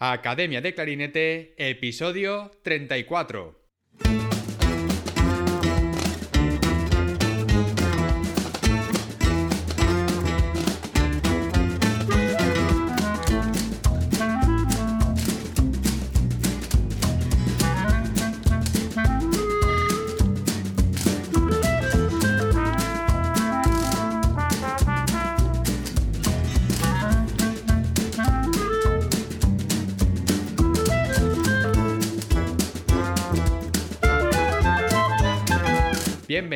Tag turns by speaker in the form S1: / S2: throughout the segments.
S1: Academia de Clarinete, episodio 34.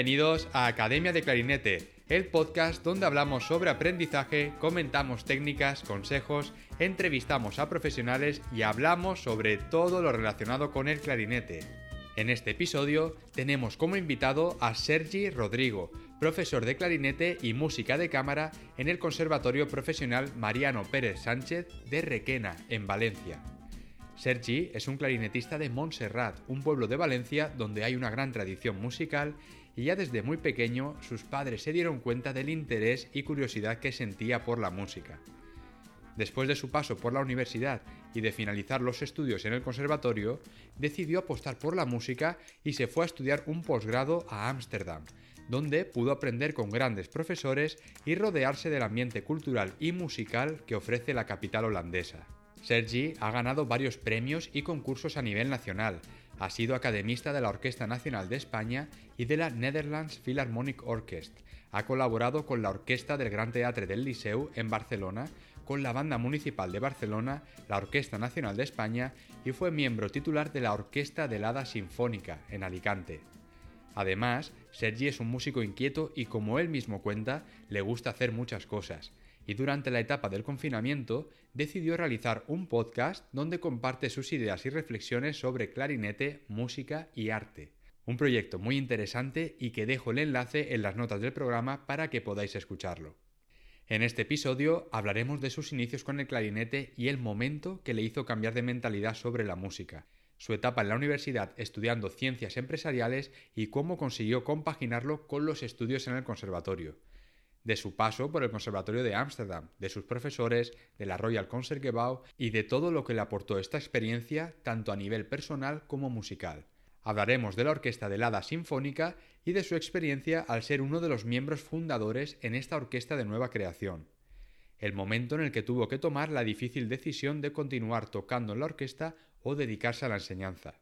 S1: Bienvenidos a Academia de Clarinete, el podcast donde hablamos sobre aprendizaje, comentamos técnicas, consejos, entrevistamos a profesionales y hablamos sobre todo lo relacionado con el clarinete. En este episodio tenemos como invitado a Sergi Rodrigo, profesor de clarinete y música de cámara en el Conservatorio Profesional Mariano Pérez Sánchez de Requena, en Valencia. Sergi es un clarinetista de Montserrat, un pueblo de Valencia donde hay una gran tradición musical y ya desde muy pequeño sus padres se dieron cuenta del interés y curiosidad que sentía por la música. Después de su paso por la universidad y de finalizar los estudios en el conservatorio, decidió apostar por la música y se fue a estudiar un posgrado a Ámsterdam, donde pudo aprender con grandes profesores y rodearse del ambiente cultural y musical que ofrece la capital holandesa. Sergi ha ganado varios premios y concursos a nivel nacional, ha sido academista de la Orquesta Nacional de España y de la Netherlands Philharmonic Orchestra. Ha colaborado con la Orquesta del Gran Teatre del Liceu en Barcelona, con la Banda Municipal de Barcelona, la Orquesta Nacional de España y fue miembro titular de la Orquesta del Hada Sinfónica en Alicante. Además, Sergi es un músico inquieto y como él mismo cuenta, le gusta hacer muchas cosas y durante la etapa del confinamiento decidió realizar un podcast donde comparte sus ideas y reflexiones sobre clarinete, música y arte. Un proyecto muy interesante y que dejo el enlace en las notas del programa para que podáis escucharlo. En este episodio hablaremos de sus inicios con el clarinete y el momento que le hizo cambiar de mentalidad sobre la música, su etapa en la universidad estudiando ciencias empresariales y cómo consiguió compaginarlo con los estudios en el conservatorio de su paso por el Conservatorio de Ámsterdam, de sus profesores, de la Royal Concertgebouw y de todo lo que le aportó esta experiencia tanto a nivel personal como musical. Hablaremos de la Orquesta de Hada Sinfónica y de su experiencia al ser uno de los miembros fundadores en esta orquesta de nueva creación. El momento en el que tuvo que tomar la difícil decisión de continuar tocando en la orquesta o dedicarse a la enseñanza.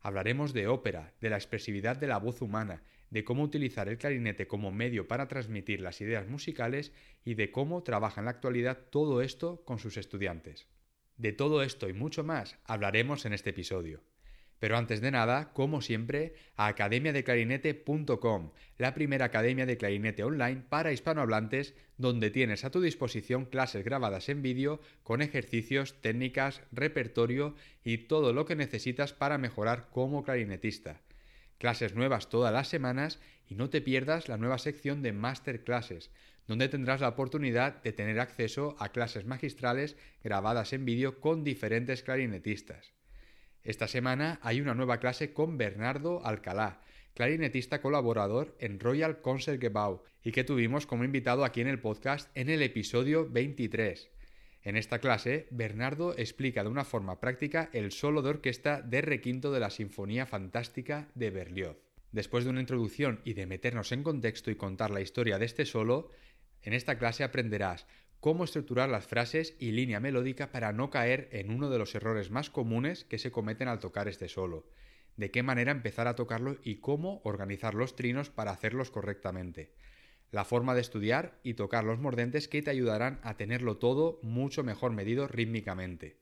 S1: Hablaremos de ópera, de la expresividad de la voz humana de cómo utilizar el clarinete como medio para transmitir las ideas musicales y de cómo trabaja en la actualidad todo esto con sus estudiantes. De todo esto y mucho más hablaremos en este episodio. Pero antes de nada, como siempre, a academiadeclarinete.com, la primera academia de clarinete online para hispanohablantes, donde tienes a tu disposición clases grabadas en vídeo con ejercicios, técnicas, repertorio y todo lo que necesitas para mejorar como clarinetista clases nuevas todas las semanas y no te pierdas la nueva sección de Masterclasses, donde tendrás la oportunidad de tener acceso a clases magistrales grabadas en vídeo con diferentes clarinetistas. Esta semana hay una nueva clase con Bernardo Alcalá, clarinetista colaborador en Royal Concertgebouw y que tuvimos como invitado aquí en el podcast en el episodio 23. En esta clase, Bernardo explica de una forma práctica el solo de orquesta de requinto de la Sinfonía Fantástica de Berlioz. Después de una introducción y de meternos en contexto y contar la historia de este solo, en esta clase aprenderás cómo estructurar las frases y línea melódica para no caer en uno de los errores más comunes que se cometen al tocar este solo, de qué manera empezar a tocarlo y cómo organizar los trinos para hacerlos correctamente la forma de estudiar y tocar los mordentes que te ayudarán a tenerlo todo mucho mejor medido rítmicamente.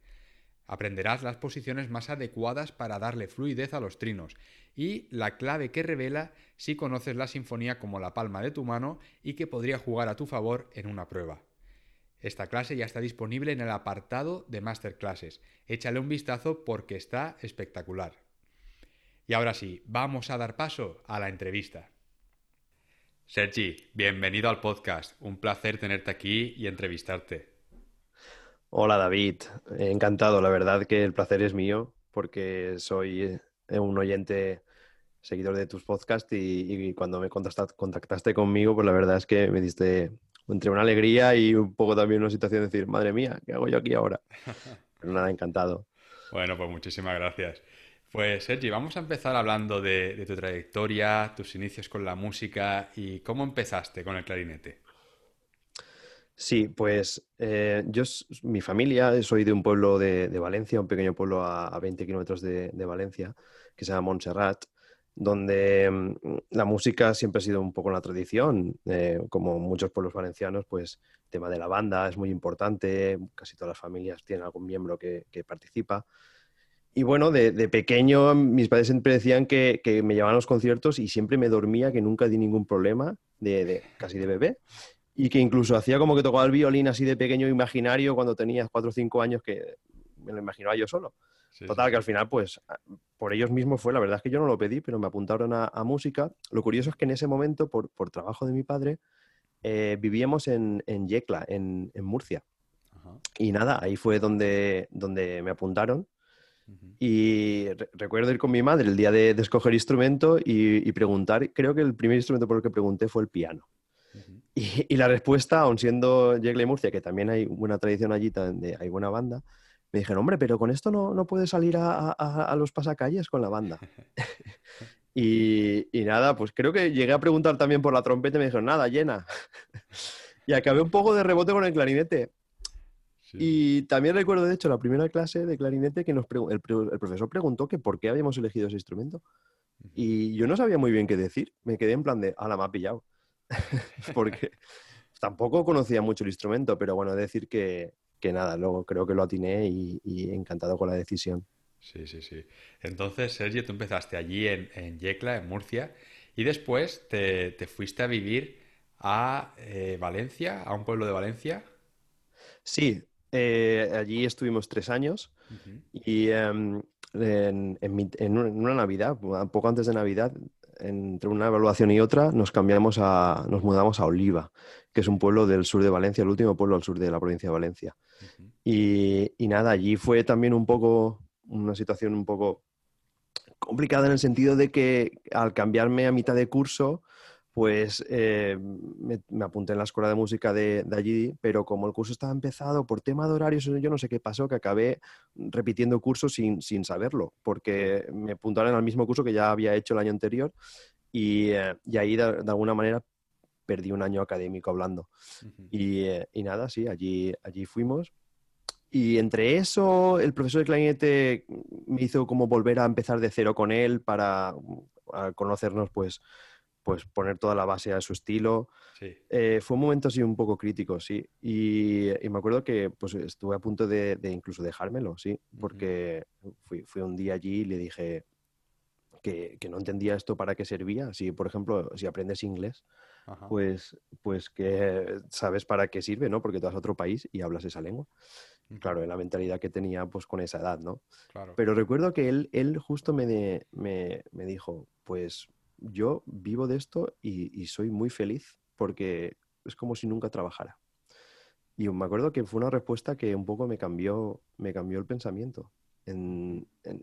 S1: Aprenderás las posiciones más adecuadas para darle fluidez a los trinos y la clave que revela si conoces la sinfonía como la palma de tu mano y que podría jugar a tu favor en una prueba. Esta clase ya está disponible en el apartado de Masterclasses. Échale un vistazo porque está espectacular. Y ahora sí, vamos a dar paso a la entrevista. Sergi, bienvenido al podcast. Un placer tenerte aquí y entrevistarte.
S2: Hola David, encantado. La verdad que el placer es mío porque soy eh, un oyente seguidor de tus podcasts y, cuando me contactaste conmigo, pues la verdad es que me diste entre una alegría y un poco también una situación de decir, madre mía, ¿qué hago yo aquí ahora? Pero nada, encantado.
S1: Bueno, pues muchísimas gracias. Pues Sergi, vamos a empezar hablando de, tu trayectoria, tus inicios con la música y cómo empezaste con el clarinete.
S2: Sí, pues eh, yo, mi familia, soy de un pueblo de, Valencia, un pequeño pueblo a, 20 kilómetros de, Valencia, que se llama Montserrat, donde mm, la música siempre ha sido un poco la tradición, eh, como muchos pueblos valencianos, pues el tema de la banda es muy importante, casi todas las familias tienen algún miembro que, participa. Y bueno, de, pequeño mis padres siempre decían que, me llevaban a los conciertos y siempre me dormía, que nunca di ningún problema, de, casi de bebé y que incluso hacía como que tocaba el violín así de pequeño imaginario cuando tenía cuatro o cinco años que me lo imaginaba yo solo. Total, que al final, pues, por ellos mismos fue, la verdad es que yo no lo pedí, pero me apuntaron a, música. Lo curioso es que en ese momento, por, trabajo de mi padre, eh, vivíamos en, Yecla, en, Murcia. Y nada, ahí fue donde, donde me apuntaron. Y recuerdo ir con mi madre el día de, escoger instrumento y, preguntar, creo que el primer instrumento por el que pregunté fue el piano. Y, la respuesta, aun siendo Yecla y Murcia, que también hay buena tradición allí, donde hay buena banda, me dijeron, hombre, pero con esto no, no puedes salir a, los pasacalles con la banda. y, nada, pues creo que llegué a preguntar también por la trompeta y me dijeron, nada, llena. y acabé un poco de rebote con el clarinete. Y también recuerdo, de hecho, la primera clase de clarinete que nos el, el, profesor preguntó que por qué habíamos elegido ese instrumento. Y yo no sabía muy bien qué decir. Me quedé en plan de, ala, me ha pillado. porque tampoco conocía mucho el instrumento, pero bueno, decir que, nada, luego creo que lo atiné y, encantado con la decisión.
S1: Sí, sí, sí. Entonces, Sergio, tú empezaste allí en, Yecla, en Murcia, y después te, fuiste a vivir a eh, Valencia, a un pueblo de Valencia.
S2: Sí, eh, allí estuvimos tres años y em, en, en, una Navidad, poco antes de Navidad, entre una evaluación y otra, nos cambiamos a, nos mudamos a Oliva, que es un pueblo del sur de Valencia, el último pueblo al sur de la provincia de Valencia. y, nada, allí fue también un poco, una situación un poco complicada en el sentido de que al cambiarme a mitad de curso, pues eh, me, apunté en la escuela de música de, allí, pero como el curso estaba empezado por tema de horarios, yo no sé qué pasó, que acabé repitiendo cursos sin, sin saberlo, porque me apuntaron al mismo curso que ya había hecho el año anterior y, eh, ahí de, alguna manera perdí un año académico hablando. y, eh, y, nada, sí, allí, allí fuimos. Y entre eso, el profesor de clarinete me hizo como volver a empezar de cero con él para conocernos, pues, pues poner toda la base a su estilo. Eh, fue un momento así un poco crítico, sí. Y, me acuerdo que pues estuve a punto de, incluso dejármelo, sí, porque fui, un día allí y le dije que, no entendía esto para qué servía. Si, por ejemplo, si aprendes inglés, pues, pues que sabes para qué sirve, ¿no? Porque tú vas a otro país y hablas esa lengua. Claro, en la mentalidad que tenía pues con esa edad, ¿no? Pero recuerdo que él, él justo me, me, me dijo, pues yo vivo de esto y, soy muy feliz porque es como si nunca trabajara. Y me acuerdo que fue una respuesta que un poco me cambió, me cambió el pensamiento.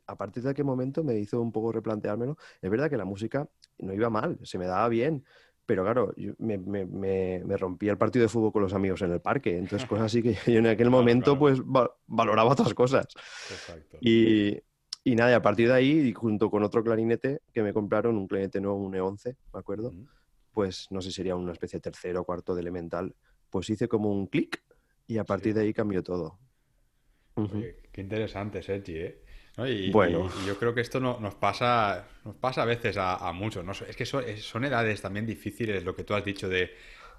S2: a partir de aquel momento me hizo un poco replanteármelo. Es verdad que la música no iba mal, se me daba bien, pero claro, me, me, rompía el partido de fútbol con los amigos en el parque. Entonces, cosas así que yo en aquel momento pues valoraba otras cosas. Exacto. Y, y nada, a partir de ahí, junto con otro clarinete que me compraron, un clarinete nuevo, un E11, me acuerdo, pues no sé, sería una especie de tercero o cuarto de elemental, pues hice como un clic y a partir de ahí cambió todo.
S1: qué interesante, Sergi, ¿eh? Y, bueno. Y, yo creo que esto no, nos, pasa, nos pasa a veces a, muchos. ¿no? Es que son, edades también difíciles, lo que tú has dicho de,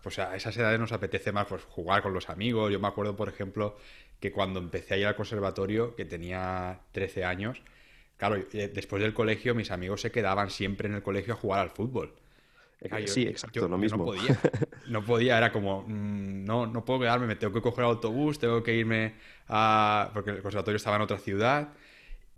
S1: pues a esas edades nos apetece más pues, jugar con los amigos. Yo me acuerdo, por ejemplo, que cuando empecé a ir al conservatorio, que tenía 13 años, claro, eh, después del colegio mis amigos se quedaban siempre en el colegio a jugar al fútbol.
S2: sí, exacto, lo mismo.
S1: no podía, no podía, era como, mm, no, no puedo quedarme, me tengo que coger el autobús, tengo que irme a... porque el conservatorio estaba en otra ciudad.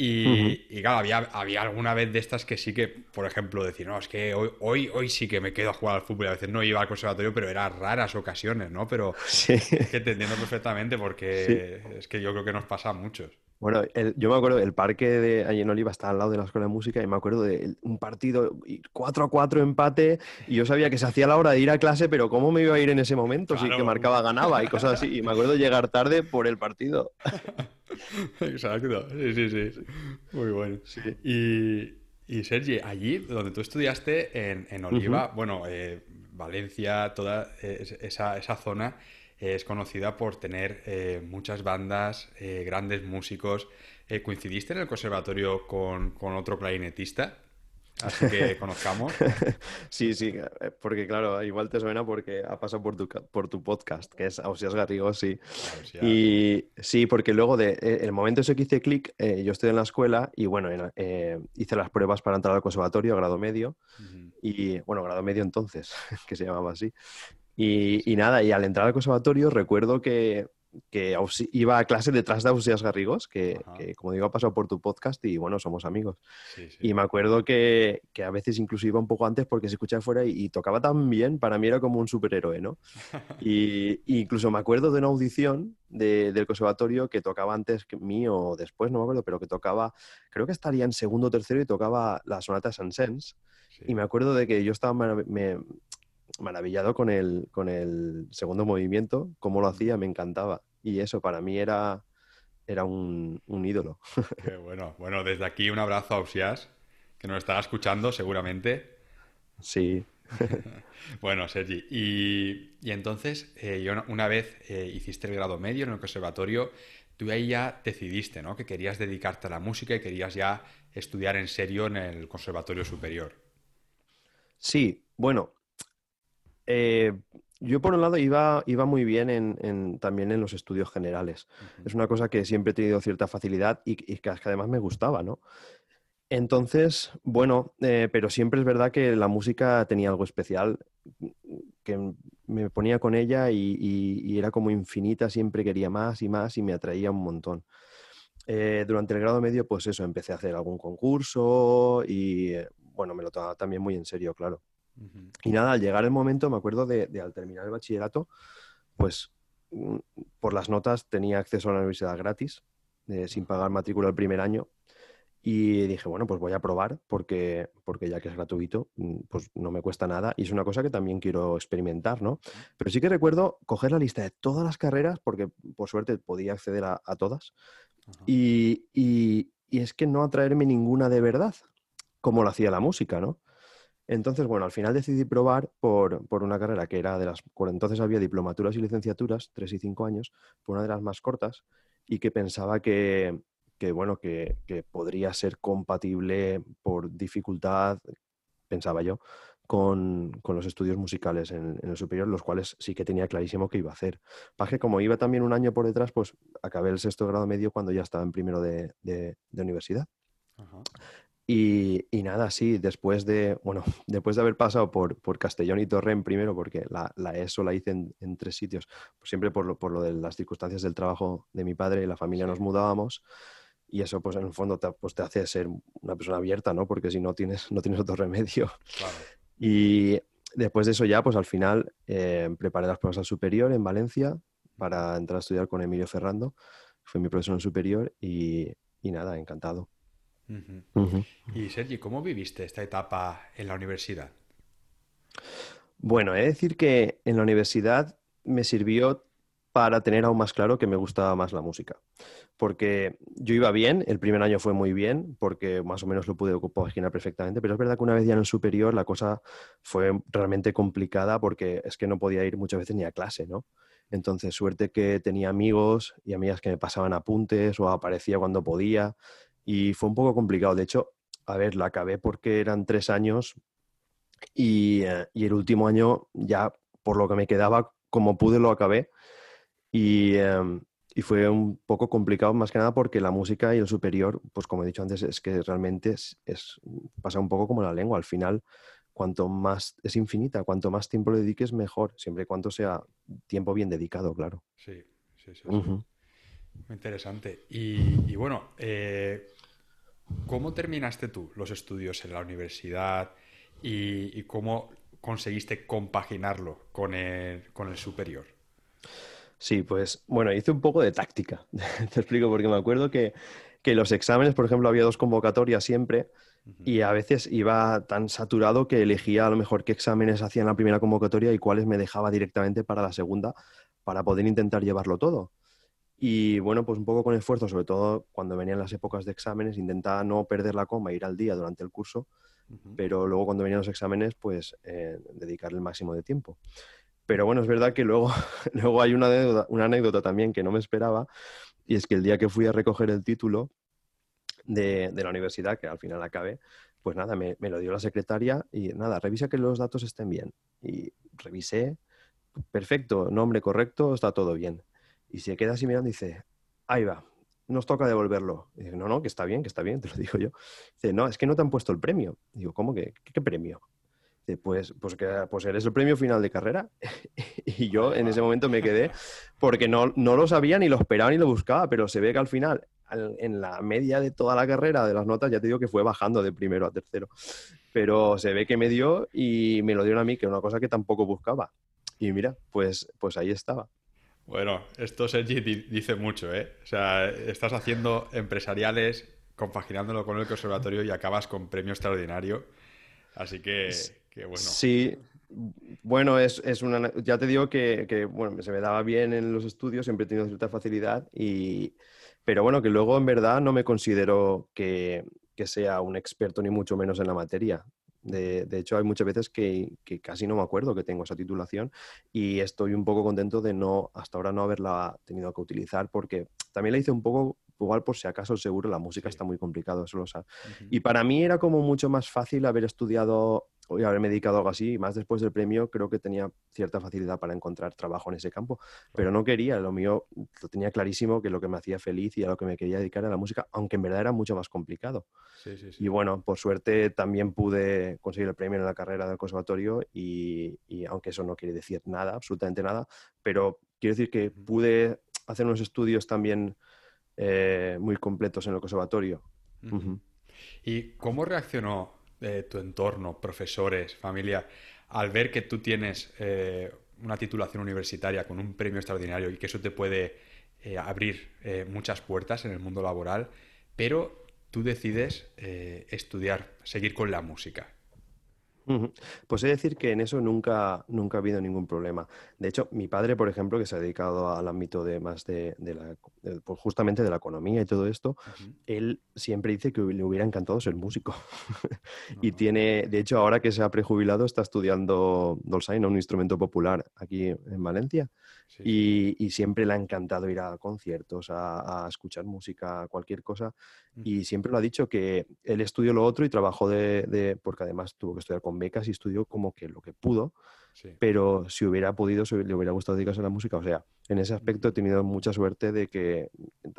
S1: Y, claro, había, había alguna vez de estas que sí que, por ejemplo, decir, no, es que hoy, hoy, hoy sí que me quedo a jugar al fútbol. A veces no iba al conservatorio, pero eran raras ocasiones, ¿no? Pero sí. es que te entiendo perfectamente porque es que yo creo que nos pasa a muchos.
S2: Bueno, yo me acuerdo, el parque de allí en Oliva está al lado de la escuela de música y me acuerdo de un partido 4 a 4 empate y yo sabía que se hacía la hora de ir a clase, pero ¿cómo me iba a ir en ese momento? Si que marcaba ganaba y cosas así. Y me acuerdo llegar tarde por el partido.
S1: Exacto, sí, sí, sí. Muy bueno. Y, y Sergi, allí donde tú estudiaste en, Oliva, bueno, eh, Valencia, toda eh, esa, esa zona es conocida por tener eh, muchas bandas, eh, grandes músicos. Eh, ¿Coincidiste en el conservatorio con, otro clarinetista? Así que conozcamos.
S2: sí, sí, porque claro, igual te suena porque ha pasado por tu, por tu podcast, que es Ausias Garrigos, sí. Y sí, porque luego de el momento ese que hice clic, yo estoy en la escuela y bueno, hice las pruebas para entrar al conservatorio, grado medio, y bueno, grado medio entonces, que se llamaba así. Y, nada, y al entrar al conservatorio recuerdo que, iba a clase detrás de Ausías Garrigos, que, como digo ha pasado por tu podcast y bueno, somos amigos. Y me acuerdo que, a veces incluso iba un poco antes porque se escuchaba fuera y, tocaba tan bien, para mí era como un superhéroe, ¿no? y, incluso me acuerdo de una audición del conservatorio que tocaba antes que mío o después, no me acuerdo, pero que tocaba, creo que estaría en segundo o tercero y tocaba la sonata de Saint-Saëns. Y me acuerdo de que yo estaba, me, maravillado con el, con el segundo movimiento, cómo lo hacía, me encantaba. Y eso para mí era, era un, ídolo.
S1: bueno. Bueno, desde aquí un abrazo a Ausias, que nos estará escuchando seguramente.
S2: Sí.
S1: bueno, Sergi, y, entonces, eh, yo una vez eh, hiciste el grado medio en el conservatorio, tú ahí ya decidiste, ¿no? Que querías dedicarte a la música y querías ya estudiar en serio en el conservatorio superior.
S2: Sí, bueno, eh, yo por un lado iba, iba muy bien en, también en los estudios generales. Es una cosa que siempre he tenido cierta facilidad y, que, además me gustaba, ¿no? Entonces, bueno, eh, pero siempre es verdad que la música tenía algo especial, que me ponía con ella y, era como infinita, siempre quería más y más y me atraía un montón. Eh, durante el grado medio, pues eso, empecé a hacer algún concurso y, bueno, me lo tomaba también muy en serio, claro. Y nada, al llegar el momento, me acuerdo de, al terminar el bachillerato, pues por las notas tenía acceso a la universidad gratis, eh, sin pagar matrícula el primer año. Y dije, bueno, pues voy a probar porque, porque ya que es gratuito, mm, pues no me cuesta nada y es una cosa que también quiero experimentar, ¿no? Pero sí que recuerdo coger la lista de todas las carreras, porque por suerte podía acceder a, todas, y, y, es que no atraerme ninguna de verdad, como lo hacía la música, ¿no? Entonces, bueno, al final decidí probar por, una carrera que era de las... Entonces había diplomaturas y licenciaturas, tres y cinco años, por una de las más cortas, y que pensaba que, bueno, que, podría ser compatible por dificultad, pensaba yo, con, los estudios musicales en, el superior, los cuales sí que tenía clarísimo que iba a hacer. Que como iba también un año por detrás, pues acabé el sexto grado medio cuando ya estaba en primero de, de universidad. Y, nada, sí, después de, bueno, después de haber pasado por, por Castellón y Torrent primero, porque la, la ESO la hice en, tres sitios, pues siempre por lo, por lo de las circunstancias del trabajo de mi padre y la familia nos mudábamos, y eso pues en el fondo te, pues, te hace ser una persona abierta, ¿no? Porque si no tienes, no tienes otro remedio. Y después de eso ya, pues al final eh, preparé las pruebas al superior en Valencia para entrar a estudiar con Emilio Ferrando, fue mi profesor en superior y, y nada, encantado.
S1: Y Sergi, ¿cómo viviste esta etapa en la universidad?
S2: Bueno, he de decir que en la universidad me sirvió para tener aún más claro que me gustaba más la música. Porque yo iba bien, el primer año fue muy bien, porque más o menos lo pude imaginar perfectamente, pero es verdad que una vez ya en el superior la cosa fue realmente complicada porque es que no podía ir muchas veces ni a clase, ¿no? Entonces, suerte que tenía amigos y amigas que me pasaban apuntes o aparecía cuando podía y fue un poco complicado. De hecho, a ver, la acabé porque eran tres años y, eh, el último año ya por lo que me quedaba, como pude, lo acabé. Y, em, y, fue un poco complicado más que nada porque la música y el superior, pues como he dicho antes, es que realmente es, es, pasa un poco como la lengua. Al final, cuanto más es infinita, cuanto más tiempo le dediques, mejor, siempre y cuando sea tiempo bien dedicado, claro.
S1: Sí, sí, sí. Muy interesante. Y, bueno, eh, ¿cómo terminaste tú los estudios en la universidad y, cómo conseguiste compaginarlo con el, superior?
S2: Sí, pues bueno, hice un poco de táctica. Te explico, porque me acuerdo que, que los exámenes, por ejemplo, había dos convocatorias siempre y a veces iba tan saturado que elegía a lo mejor qué exámenes hacía en la primera convocatoria y cuáles me dejaba directamente para la segunda para poder intentar llevarlo todo. Y bueno, pues un poco con esfuerzo, sobre todo cuando venían las épocas de exámenes, intentaba no perder la coma, ir al día durante el curso, pero luego cuando venían los exámenes, pues eh, dedicarle el máximo de tiempo. Pero bueno, es verdad que luego, luego hay una anécdota, una anécdota también que no me esperaba, y es que el día que fui a recoger el título de, de la universidad, que al final acabé, pues nada, me, me, lo dio la secretaria y nada, revisa que los datos estén bien. Y revisé, perfecto, nombre correcto, está todo bien. Y se queda así mirando y dice, ahí va, nos toca devolverlo. Y dice, no, no, que está bien, que está bien, te lo digo yo. Dice, no, es que no te han puesto el premio. digo, ¿cómo que? ¿Qué, premio? Dice, pues, pues, que, pues eres el premio final de carrera. y yo en ese momento me quedé porque no, no lo sabía, ni lo esperaba, ni lo buscaba, pero se ve que al final, en la media de toda la carrera de las notas, ya te digo que fue bajando de primero a tercero. Pero se ve que me dio y me lo dieron a mí, que es una cosa que tampoco buscaba. Y mira, pues, pues ahí estaba.
S1: Bueno, esto Sergi dice mucho, ¿eh? O sea, estás haciendo empresariales, compaginándolo con el conservatorio y acabas con premio extraordinario. Así que, bueno.
S2: Sí, bueno, es, es, una. Ya te digo que, que, bueno, se me daba bien en los estudios, siempre he tenido cierta facilidad, y, pero bueno, que luego en verdad no me considero que, que sea un experto ni mucho menos en la materia. De, hecho, hay muchas veces que, casi no me acuerdo que tengo esa titulación y estoy un poco contento de no, hasta ahora no haberla tenido que utilizar porque también la hice un poco igual por si acaso seguro la música está muy complicado, eso lo sabe. Y para mí era como mucho más fácil haber estudiado y haberme dedicado a algo así, y más después del premio creo que tenía cierta facilidad para encontrar trabajo en ese campo, pero no quería, lo mío lo tenía clarísimo que lo que me hacía feliz y a lo que me quería dedicar a la música, aunque en verdad era mucho más complicado. y bueno, por suerte también pude conseguir el premio en la carrera del conservatorio y, y aunque eso no quiere decir nada, absolutamente nada, pero quiero decir que pude hacer unos estudios también eh, muy completos en el conservatorio.
S1: ¿Y cómo reaccionó eh, tu entorno, profesores, familia, al ver que tú tienes eh, una titulación universitaria con un premio extraordinario y que eso te puede abrir muchas puertas en el mundo laboral, pero tú decides estudiar, seguir con la música?
S2: Pues he de decir que en eso nunca, nunca ha habido ningún problema. De hecho, mi padre, por ejemplo, que se ha dedicado al ámbito de más de, la, pues justamente de la economía y todo esto, él siempre dice que le hubiera encantado ser músico. y tiene, de hecho, ahora que se ha prejubilado, está estudiando dolzaina, un instrumento popular aquí en Valencia. Y, siempre le ha encantado ir a conciertos, a, escuchar música, cualquier cosa. Y siempre lo ha dicho que él estudió lo otro y trabajó de, porque además tuvo que estudiar con becas y estudió como que lo que pudo. Pero si hubiera podido, le hubiera gustado dedicarse a la música. O sea, en ese aspecto he tenido mucha suerte de que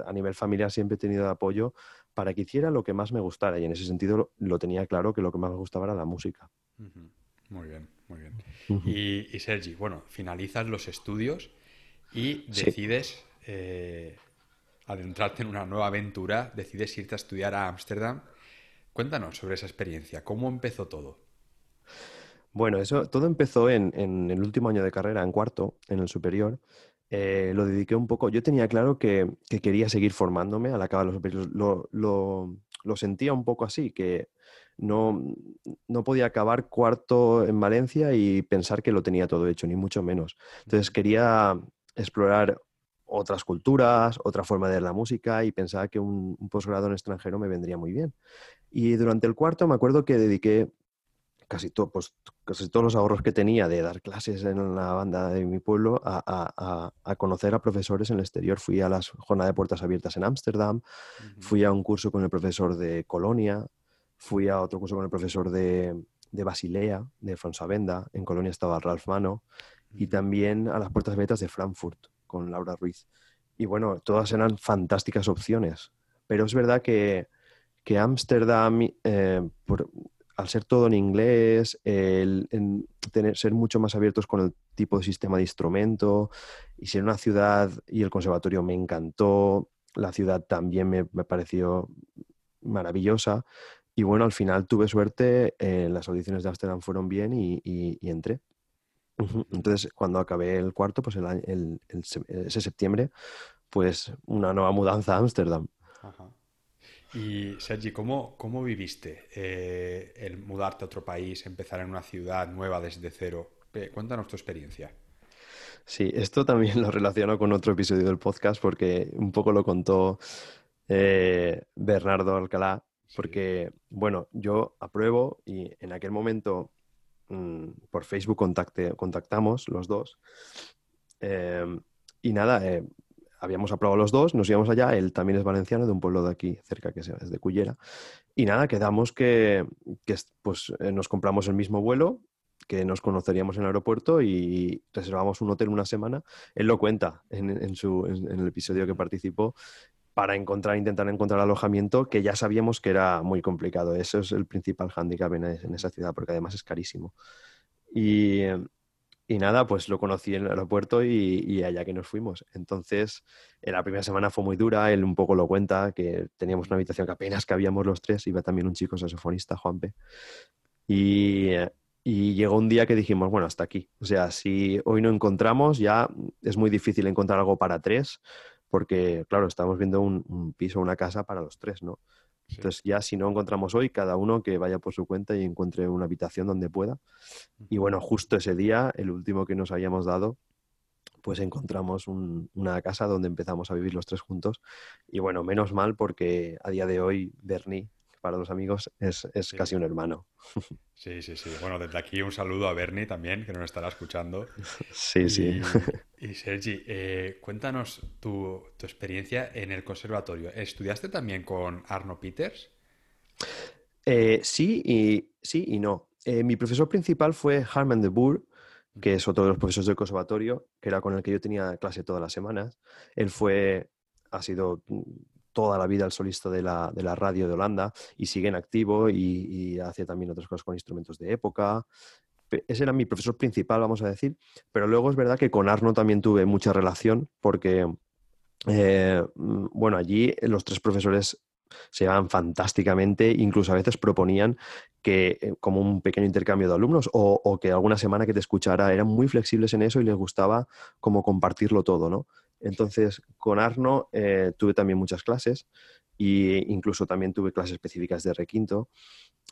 S2: a nivel familiar siempre he tenido apoyo para que hiciera lo que más me gustara. Y en ese sentido lo, tenía claro que lo que más me gustaba era la música.
S1: Muy bien, muy bien. y, y Sergi, bueno, finalizas los estudios y decides eh, adentrarte en una nueva aventura, decides irte a estudiar a Ámsterdam. Cuéntanos sobre esa experiencia, ¿cómo empezó todo?
S2: Bueno, eso todo empezó en, el último año de carrera, en cuarto, en el superior. Eh, lo dediqué un poco. Yo tenía claro que, quería seguir formándome al acabar los superiores. Lo, lo, sentía un poco así, que no, no, podía acabar cuarto en Valencia y pensar que lo tenía todo hecho, ni mucho menos. Entonces quería explorar otras culturas, otra forma de ver la música y pensaba que un, posgrado en extranjero me vendría muy bien. Y durante el cuarto me acuerdo que dediqué casi, pues, casi todos los ahorros que tenía de dar clases en la banda de mi pueblo a, conocer a profesores en el exterior. Fui a las jornadas de puertas abiertas en Ámsterdam, fui a un curso con el profesor de Colonia, fui a otro curso con el profesor de, de Basilea, de Fonsavenda, en Colonia estaba Ralph Mano, y también a las puertas abiertas de Frankfurt con Laura Ruiz. Y bueno, todas eran fantásticas opciones. Pero es verdad que, que Ámsterdam, eh, al ser todo en inglés, el, tener, ser mucho más abiertos con el tipo de sistema de instrumento y ser una ciudad y el conservatorio me encantó, la ciudad también me, pareció maravillosa. Y bueno, al final tuve suerte, eh, las audiciones de Ámsterdam fueron bien y entré. Entonces, cuando acabé el cuarto, pues el, ese septiembre, pues una nueva mudanza a Ámsterdam.
S1: Y Sergi, ¿cómo, cómo viviste eh, el mudarte a otro país, empezar en una ciudad nueva desde cero? Cuéntanos tu experiencia.
S2: Sí, esto también lo relaciono con otro episodio del podcast porque un poco lo contó eh, Bernardo Alcalá, porque, bueno, yo apruebo y en aquel momento mm, por Facebook contactamos los dos. Em, y nada, eh, habíamos aprobado los dos, nos íbamos allá, él también es valenciano, de un pueblo de aquí cerca que es de Cullera. Y nada, quedamos que, pues, eh, nos compramos el mismo vuelo, que nos conoceríamos en el aeropuerto y reservamos un hotel una semana. Él lo cuenta en, su, en el episodio que participó para encontrar, intentar encontrar alojamiento, que ya sabíamos que era muy complicado. Eso es el principal hándicap en, esa ciudad, porque además es carísimo. Y, nada, pues lo conocí en el aeropuerto y, allá que nos fuimos. Entonces, la primera semana fue muy dura, él un poco lo cuenta, que teníamos una habitación que apenas cabíamos los tres, iba también un chico saxofonista, Juanpe. Y, y llegó un día que dijimos, bueno, hasta aquí. O sea, si hoy no encontramos, ya es muy difícil encontrar algo para tres porque, claro, estamos viendo un piso, una casa para los tres, ¿no? Entonces ya si no encontramos hoy, cada uno que vaya por su cuenta y encuentre una habitación donde pueda. Y bueno, justo ese día, el último que nos habíamos dado, pues encontramos una casa donde empezamos a vivir los tres juntos. Y bueno, menos mal porque a día de hoy Bernie, para los amigos es, casi un hermano.
S1: Sí, sí, sí. Bueno, desde aquí un saludo a Bernie también, que nos estará escuchando.
S2: Sí, sí.
S1: Y Sergi, eh, cuéntanos tu, experiencia en el conservatorio. ¿Estudiaste también con Arno Peters?
S2: Eh, sí, y, sí y no. Eh, mi profesor principal fue Harman de Boer, que es otro de los profesores del conservatorio, que era con el que yo tenía clase todas las semanas. Él fue, ha sido toda la vida el solista de la, radio de Holanda y sigue en activo y, hace también otras cosas con instrumentos de época. Ese era mi profesor principal, vamos a decir, pero luego es verdad que con Arno también tuve mucha relación porque, eh, mm, bueno, allí los tres profesores se llevaban fantásticamente, incluso a veces proponían que eh, como un pequeño intercambio de alumnos o, o, que alguna semana que te escuchara, eran muy flexibles en eso y les gustaba como compartirlo todo, ¿no? Entonces, con Arno eh, tuve también muchas clases e incluso también tuve clases específicas de requinto.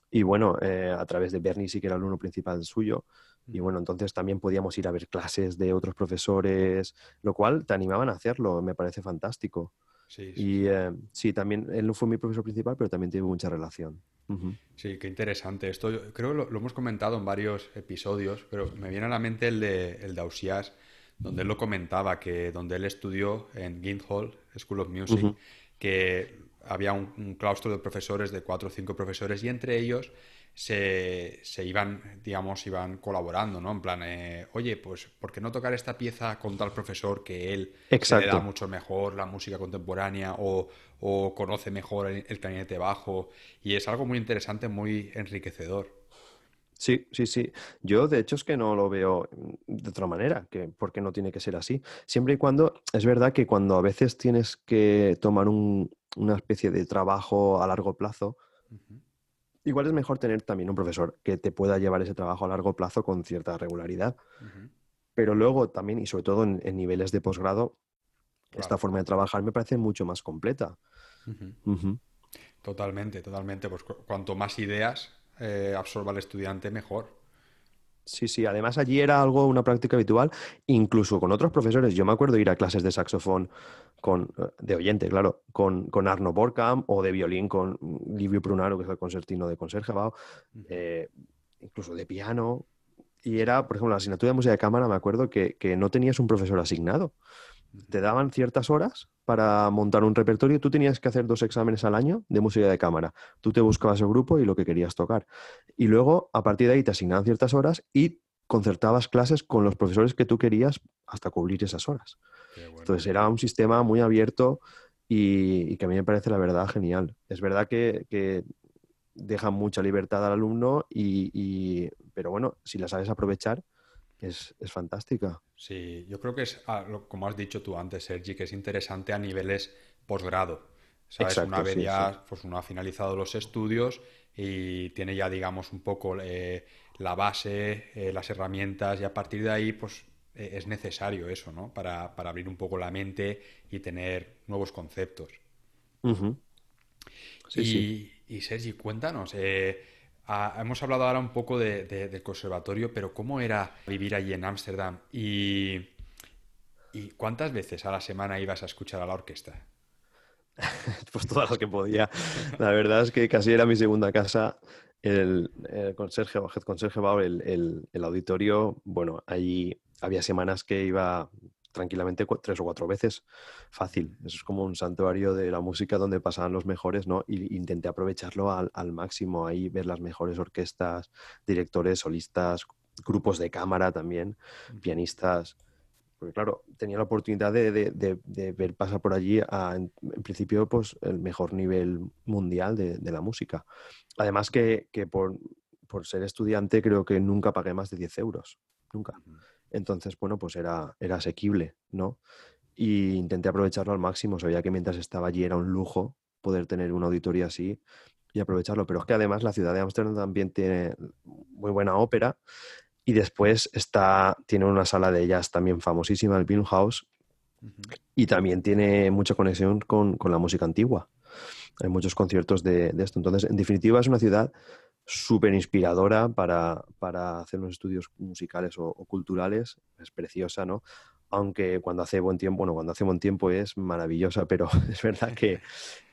S2: Y bueno, eh, a través de Bernie sí que era el alumno principal suyo. Y bueno, entonces también podíamos ir a ver clases de otros profesores, lo cual te animaban a hacerlo, me parece fantástico. Sí, y eh, sí, también él no fue mi profesor principal, pero también tuve mucha relación.
S1: Sí, qué interesante. Esto creo que lo, lo, hemos comentado en varios episodios, pero me viene a la mente el de, el de Ausias, donde él lo comentaba, que donde él estudió en Guildhall School of Music, que había un, claustro de profesores, de cuatro o cinco profesores, y entre ellos se, se iban, digamos, iban colaborando, ¿no? En plan, eh, oye, pues, ¿por qué no tocar esta pieza con tal profesor que él le da mucho mejor la música contemporánea o, o conoce mejor el, el clarinete bajo? Y es algo muy interesante, muy enriquecedor.
S2: Sí, sí, sí. Yo de hecho es que no lo veo de otra manera, que porque no tiene que ser así. Siempre y cuando, es verdad que cuando a veces tienes que tomar una especie de trabajo a largo plazo, igual es mejor tener también un profesor que te pueda llevar ese trabajo a largo plazo con cierta regularidad. Pero luego también, y sobre todo en, niveles de posgrado, esta forma de trabajar me parece mucho más completa.
S1: Totalmente, totalmente. Pues cuanto más ideas, eh, absorba al estudiante mejor.
S2: Sí, sí, además allí era algo, una práctica habitual, incluso con otros profesores. Yo me acuerdo ir a clases de saxofón con, eh, de oyente, claro, con, con Arno Borkamp o de violín con Livio Prunaro, que es el concertino de Conserje eh, incluso de piano. Y era, por ejemplo, la asignatura de música de cámara, me acuerdo que, que no tenías un profesor asignado te daban ciertas horas para montar un repertorio. Tú tenías que hacer dos exámenes al año de música de cámara. Tú te buscabas el grupo y lo que querías tocar. Y luego, a partir de ahí, te asignaban ciertas horas y concertabas clases con los profesores que tú querías hasta cubrir esas horas. Entonces era un sistema muy abierto y, que a mí me parece la verdad genial. Es verdad que, deja mucha libertad al alumno, y, pero bueno, si la sabes aprovechar, es, es fantástica.
S1: Sí, yo creo que es, ah, como has dicho tú antes, Sergi, que es interesante a niveles posgrado. ¿Sabes? una vez ya pues uno ha finalizado los estudios y tiene ya, digamos, un poco eh, la base, eh, las herramientas y a partir de ahí pues eh, es necesario eso, ¿no? Para, abrir un poco la mente y tener nuevos conceptos. y, y, Sergi, cuéntanos, eh, hemos hablado ahora un poco del conservatorio, pero ¿cómo era vivir allí en Ámsterdam? Y, ¿Y cuántas veces a la semana ibas a escuchar a la orquesta?
S2: pues todas las que podía. La verdad es que casi era mi segunda casa. El, el conserje, el auditorio, bueno, ahí había semanas que iba tranquilamente tres o cuatro veces, fácil. Eso es como un santuario de la música donde pasaban los mejores, ¿no? Y intenté aprovecharlo al, al máximo, ahí ver las mejores orquestas, directores, solistas, grupos de cámara también, pianistas porque claro, tenía la oportunidad de, ver pasar por allí en, principio pues el mejor nivel mundial de, la música. Además que, por, ser estudiante creo que nunca pagué más de 10 euros, nunca. Entonces, bueno, pues era, era asequible, ¿no? Y intenté aprovecharlo al máximo, sabía que mientras estaba allí era un lujo poder tener una auditoría así y aprovecharlo. Pero es que además la ciudad de Ámsterdam también tiene muy buena ópera y después está, tiene una sala de jazz también famosísima, el House, y también tiene mucha conexión con, la música antigua. Hay muchos conciertos de, esto. Entonces, en definitiva, es una ciudad súper inspiradora para, hacer unos estudios musicales o, culturales. Es preciosa, ¿no? Aunque cuando hace buen tiempo, bueno, cuando hace buen tiempo es maravillosa, pero es verdad que,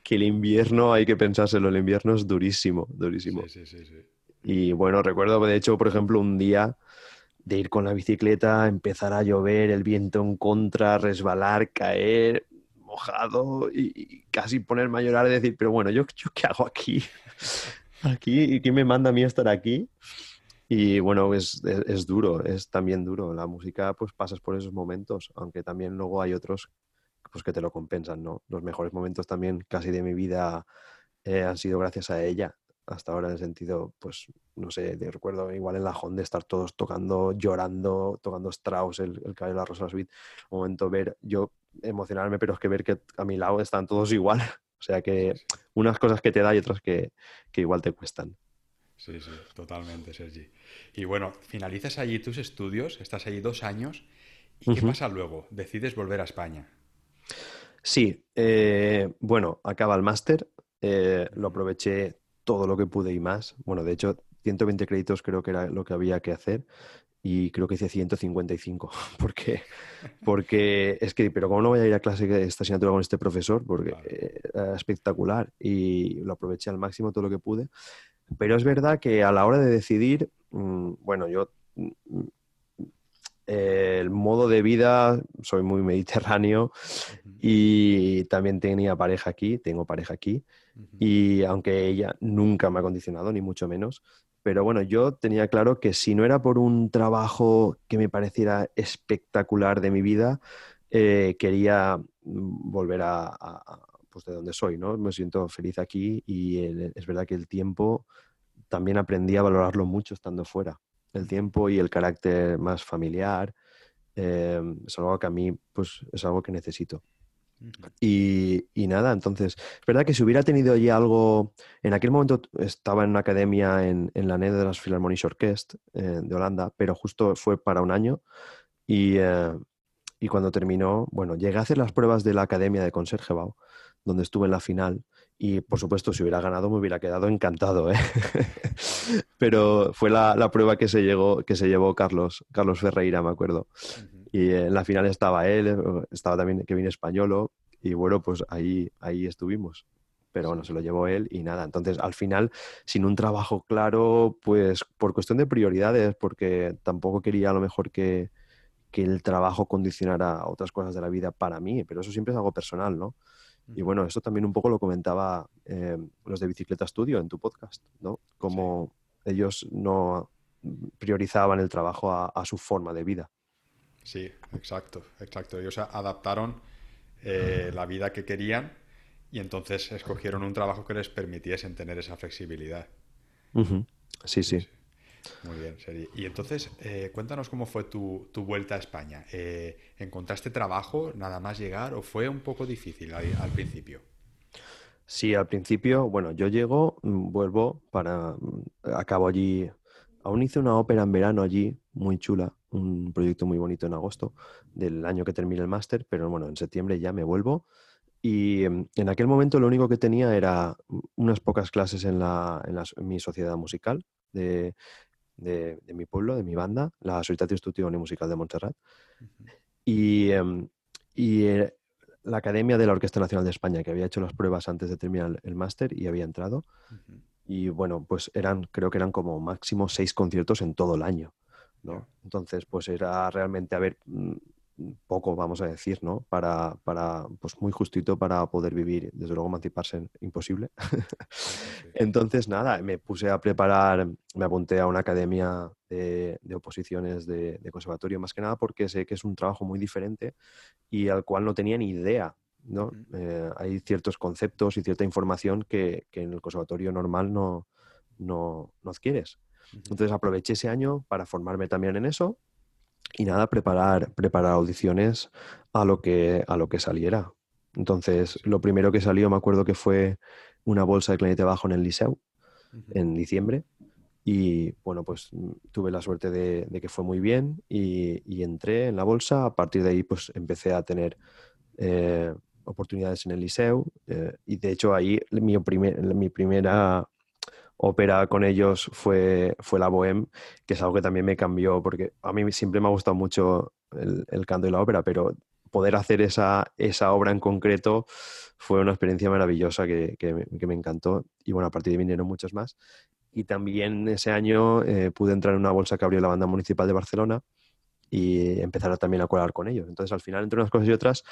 S2: que el invierno hay que pensárselo, el invierno es durísimo, durísimo. Sí, sí, sí. Y bueno, recuerdo de hecho, por ejemplo, un día de ir con la bicicleta, empezar a llover, el viento en contra, resbalar, caer, mojado y, casi ponerme a llorar y decir, pero bueno, ¿yo, yo qué hago aquí? Aquí, ¿y quién me manda a mí estar aquí? Y bueno, es, es, duro, es también duro. La música, pues pasas por esos momentos, aunque también luego hay otros pues, que te lo compensan, ¿no? Los mejores momentos también casi de mi vida eh, han sido gracias a ella hasta ahora en el sentido, pues, no sé, de recuerdo igual en la Honda estar todos tocando, llorando, tocando Strauss, el, el cabello de la Rosa Suite, un momento ver, yo emocionarme, pero es que ver que a mi lado están todos igual, o sea que unas cosas que te da y otras que, que igual te cuestan.
S1: Sí, sí, totalmente, Sergi. Y bueno, finalizas allí tus estudios, estás allí dos años, ¿y qué pasa luego? ¿Decides volver a España?
S2: Sí, eh, bueno, acaba el máster, eh, lo aproveché todo lo que pude y más. Bueno, de hecho, 120 créditos creo que era lo que había que hacer y creo que hice 155 porque porque es que pero cómo no voy a ir a clase de esta asignatura con este profesor porque era espectacular y lo aproveché al máximo todo lo que pude. Pero es verdad que a la hora de decidir mm, bueno yo mm, el modo de vida, soy muy mediterráneo y también tenía pareja aquí, tengo pareja aquí, y aunque ella nunca me ha condicionado, ni mucho menos, pero bueno, yo tenía claro que si no era por un trabajo que me pareciera espectacular de mi vida, eh, quería mm, volver a, pues de donde soy, ¿no? Me siento feliz aquí y es verdad que el tiempo también aprendí a valorarlo mucho estando fuera el tiempo y el carácter más familiar. Eh, es algo que a mí pues, es algo que necesito. Y, nada, entonces, es verdad que si hubiera tenido ya algo, en aquel momento estaba en una academia en, en la de las Philharmonic Orchestra eh, de Holanda, pero justo fue para un año y, eh, y, cuando terminó, bueno, llegué a hacer las pruebas de la academia de Conserjebau, donde estuve en la final y por supuesto, si hubiera ganado, me hubiera quedado encantado. ¿eh? Pero fue la, la, prueba que se, llegó, que se llevó Carlos, Carlos Ferreira, me acuerdo. Y en la final estaba él, estaba también Kevin Españolo. Y bueno, pues ahí, ahí estuvimos. Pero bueno, se lo llevó él y nada. Entonces, al final, sin un trabajo claro, pues por cuestión de prioridades, porque tampoco quería a lo mejor que, que el trabajo condicionara otras cosas de la vida para mí, pero eso siempre es algo personal, ¿no? Y bueno, eso también un poco lo comentaba eh, los de Bicicleta Studio en tu podcast, ¿no? Como ellos no priorizaban el trabajo a, su forma de vida.
S1: Sí, exacto, exacto. Ellos adaptaron eh, la vida que querían y entonces escogieron un trabajo que les permitiese tener esa flexibilidad.
S2: sí, sí.
S1: Muy bien, Seri. Y entonces, eh, cuéntanos cómo fue tu, vuelta a España. Eh, ¿Encontraste trabajo nada más llegar o fue un poco difícil al, principio?
S2: Sí, al principio, bueno, yo llego, mm, vuelvo para, mm, acabo allí aún hice una ópera en verano allí, muy chula, un proyecto muy bonito en agosto del año que termine el máster, pero bueno, en septiembre ya me vuelvo. Y em, en aquel momento lo único que tenía era unas pocas clases en, la, en, mi sociedad musical de, de, mi pueblo, de mi banda, la Societat Estudione Musical de Montserrat. Y, em, y eh, la Academia de la Orquesta Nacional de España, que había hecho las pruebas antes de terminar el máster y había entrado. Y bueno, pues eran, creo que eran como máximo seis conciertos en todo el año. ¿no? Entonces, pues era realmente, a ver, mm, poco, vamos a decir, ¿no? Para, para, pues muy justito para poder vivir. Desde luego emanciparse imposible. Entonces, nada, me puse a preparar, me apunté a una academia de, oposiciones de, conservatorio, más que nada porque sé que es un trabajo muy diferente y al cual no tenía ni idea. ¿No? Eh, hay ciertos conceptos y cierta información que, en el conservatorio normal no, no, no adquieres. Entonces aproveché ese año para formarme también en eso y nada, preparar, preparar audiciones a lo que, a lo que saliera. Entonces, lo primero que salió, me acuerdo que fue una bolsa de clarinete bajo en el Liceu, en diciembre. Y bueno, pues mm, tuve la suerte de, que fue muy bien y, entré en la bolsa. A partir de ahí, pues empecé a tener eh, oportunidades en el Liceu. Eh, y de hecho, ahí mi, primer, mi primera ópera con ellos fue, fue la Bohème, que es algo que también me cambió, porque a mí siempre me ha gustado mucho el, canto y la ópera, pero poder hacer esa, esa obra en concreto fue una experiencia maravillosa que, que, me, encantó. Y bueno, a partir de vinieron muchos más. Y también ese año eh, pude entrar en una bolsa que abrió la banda municipal de Barcelona y empezar también a colar con ellos. Entonces, al final, entre unas cosas y otras,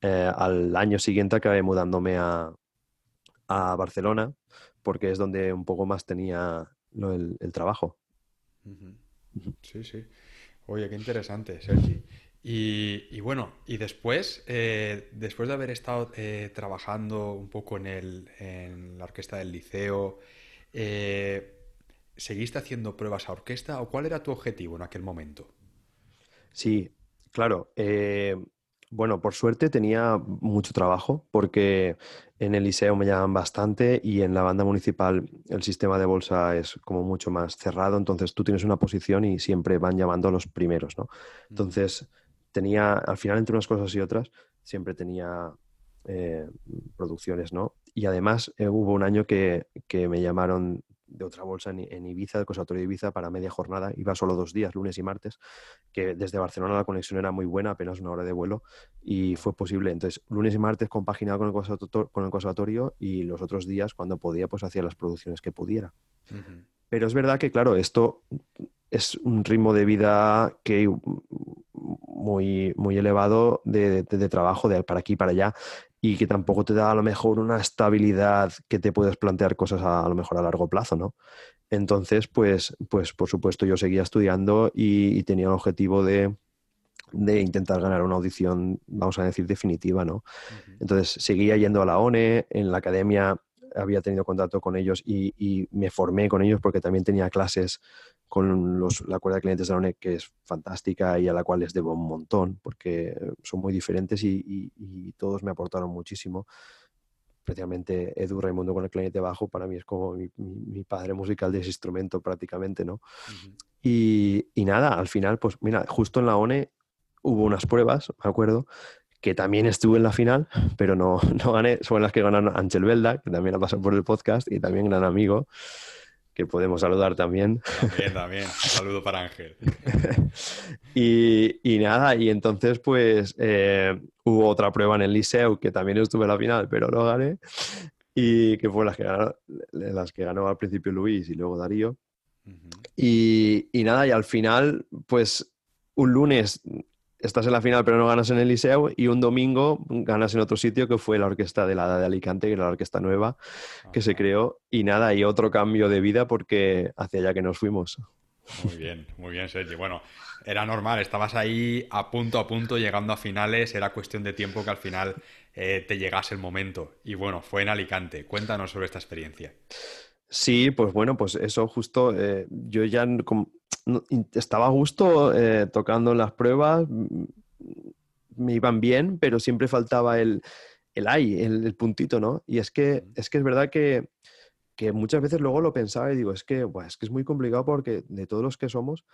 S2: eh, al año siguiente acabé mudándome a, a Barcelona porque es donde un poco más tenía el, trabajo.
S1: Sí, sí. Oye, qué interesante, Sergi. Y, bueno, y después, eh, después de haber estado eh, trabajando un poco en, el, en, la orquesta del liceo, ¿seguiste haciendo pruebas a orquesta o cuál era tu objetivo en aquel momento?
S2: Sí, claro. Bueno, por suerte tenía mucho trabajo porque en el liceo me llaman bastante y en la banda municipal el sistema de bolsa es como mucho más cerrado, entonces tú tienes una posición y siempre van llamando a los primeros, ¿no? Entonces tenía, al final entre unas cosas y otras, siempre tenía eh, producciones, ¿no? Y además eh, hubo un año que, que me llamaron de otra bolsa en, Ibiza, el Conservatorio de Ibiza, para media jornada. Iba solo dos días, lunes y martes, que desde Barcelona la conexión era muy buena, apenas una hora de vuelo, y fue posible. Entonces, lunes y martes compaginado con el conservatorio, con el conservatorio y los otros días, cuando podía, pues hacía las producciones que pudiera. Pero es verdad que, claro, esto es un ritmo de vida que muy, muy elevado de, de, trabajo de para aquí y para allá y que tampoco te da a lo mejor una estabilidad que te puedes plantear cosas a, lo mejor a largo plazo, ¿no? Entonces, pues, pues por supuesto yo seguía estudiando y, tenía el objetivo de, de, intentar ganar una audición, vamos a decir, definitiva, ¿no? Entonces seguía yendo a la ONE, en la academia había tenido contacto con ellos y, y me formé con ellos porque también tenía clases con la cuerda de clientes de la UNED, que es fantástica y a la cual les debo un montón, porque son muy diferentes y, todos me aportaron muchísimo. Especialmente Edu Raimundo con el clarinete bajo, para mí es como mi, padre musical de ese instrumento prácticamente, ¿no? y, nada, al final, pues mira, justo en la ONE hubo unas pruebas, me acuerdo, que también estuve en la final, pero no, no gané, son las que ganaron Ángel Belda, que también ha pasado por el podcast y también gran amigo que podemos saludar también.
S1: También, también. Un saludo para Ángel.
S2: y, nada, y entonces pues eh, hubo otra prueba en el Liceu que también estuve en la final, pero no gané. Y que fue las que ganó, las que ganó al principio Luis y luego Darío. y, y nada, y al final, pues un lunes estás en la final pero no ganas en el y un domingo ganas en otro sitio que fue la orquesta de la de Alicante, que era la orquesta nueva que se creó y nada, y otro cambio de vida porque hacia allá que nos fuimos.
S1: Muy bien, muy bien, Sergio. Bueno, era normal, estabas ahí a punto a punto, llegando a finales, era cuestión de tiempo que al final eh, te llegase el momento. Y bueno, fue en Alicante. Cuéntanos sobre esta experiencia.
S2: Sí, pues bueno, pues eso justo, eh, yo ya estaba a gusto eh, tocando las pruebas, me iban bien, pero siempre faltaba el, el ay, el, puntito, ¿no? Y es que, es que es verdad que que muchas veces luego lo pensaba y digo, es que, es que es muy complicado porque de todos los que somos,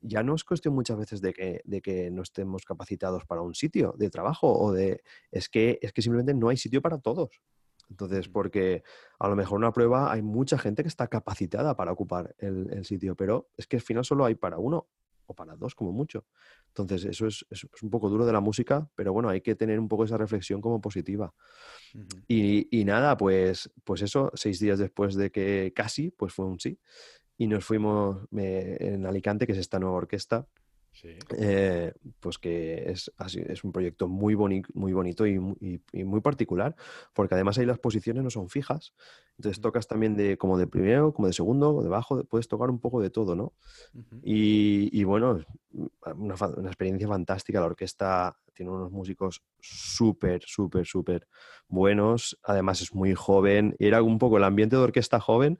S2: ya no es cuestión muchas veces de que, de que no estemos capacitados para un sitio de trabajo o de... Es que, es que simplemente no hay sitio para todos. Entonces, porque a lo mejor una prueba hay mucha gente que está capacitada para ocupar el, sitio, pero es que al final solo hay para uno o para dos como mucho. Entonces, eso es, un poco duro de la música, pero bueno, hay que tener un poco esa reflexión como positiva. y, y, nada, pues, pues eso, seis días después de que casi, pues fue un sí y nos fuimos en Alicante, que es esta nueva orquesta, eh, pues que es, es un proyecto muy, muy bonito y, muy particular, porque además ahí las posiciones no son fijas. Entonces tocas también de como de primero, como de segundo, de bajo, puedes tocar un poco de todo, ¿no? y, bueno, una, una, experiencia fantástica. La orquesta tiene unos músicos súper, súper, súper buenos. Además es muy joven. Era un poco el ambiente de orquesta joven,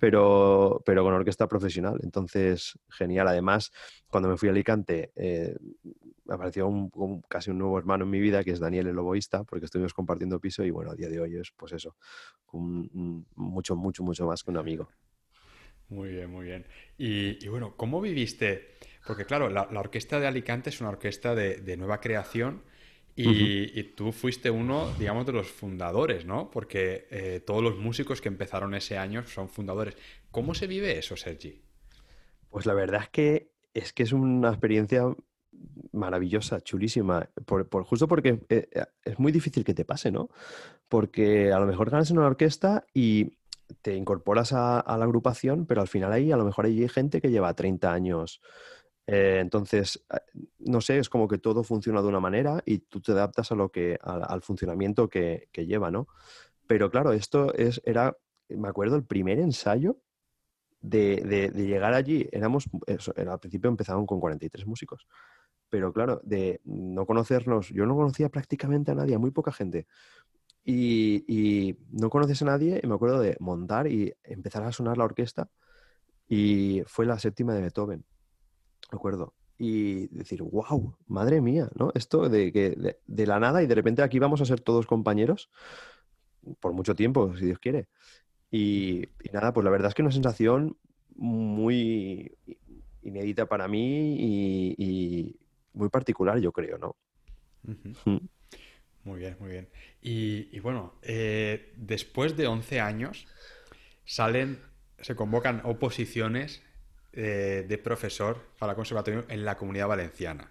S2: pero, pero con orquesta profesional. Entonces, genial. Además, cuando me fui a Alicante, eh, apareció un, casi un nuevo hermano en mi vida, que es Daniel el Loboísta, porque estuvimos compartiendo piso y bueno, a día de hoy es pues eso, mucho, mucho, mucho más que un amigo.
S1: Muy bien, muy bien. Y, bueno, ¿cómo viviste? Porque claro, la, orquesta de Alicante es una orquesta de, nueva creación y, tú fuiste uno, digamos, de los fundadores, ¿no? Porque eh, todos los músicos que empezaron ese año son fundadores. ¿Cómo se vive eso, Sergi?
S2: Pues la verdad es que es que es una experiencia maravillosa, chulísima, por, justo porque eh, eh, es muy difícil que te pase, ¿no? Porque a lo mejor ganas en una orquesta y te incorporas a, la agrupación, pero al final ahí a lo mejor hay gente que lleva 30 años. Eh, entonces, no sé, es como que todo funciona de una manera y tú te adaptas a lo que, al, funcionamiento que, lleva, ¿no? Pero claro, esto es, era, me acuerdo, el primer ensayo de, llegar allí. Éramos, al principio empezaron con 43 músicos pero claro, de no conocernos, yo no conocía prácticamente a nadie, a muy poca gente. Y, no conoces a nadie, me acuerdo de montar y empezar a sonar la orquesta, y fue la séptima de Beethoven, acuerdo. Y decir, wow, madre mía, ¿no? Esto de que de, la nada y de repente aquí vamos a ser todos compañeros por mucho tiempo, si Dios quiere. Y, nada, pues la verdad es que una sensación muy inédita para mí y, muy particular, yo creo, ¿no?
S1: Mm. Muy bien, muy bien. Y, bueno, eh, después de 11 años salen, se convocan oposiciones eh, de profesor para conservatorio en la comunidad valenciana.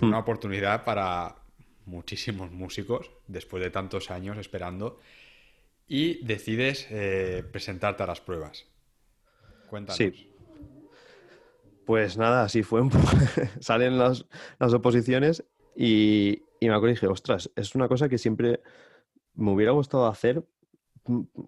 S1: Hmm. Una oportunidad para muchísimos músicos después de tantos años esperando y decides eh, presentarte a las pruebas. Cuéntanos. Sí.
S2: Pues nada, así fue. Salen las, oposiciones y, me acuerdo y dije, ostras, es una cosa que siempre me hubiera gustado hacer,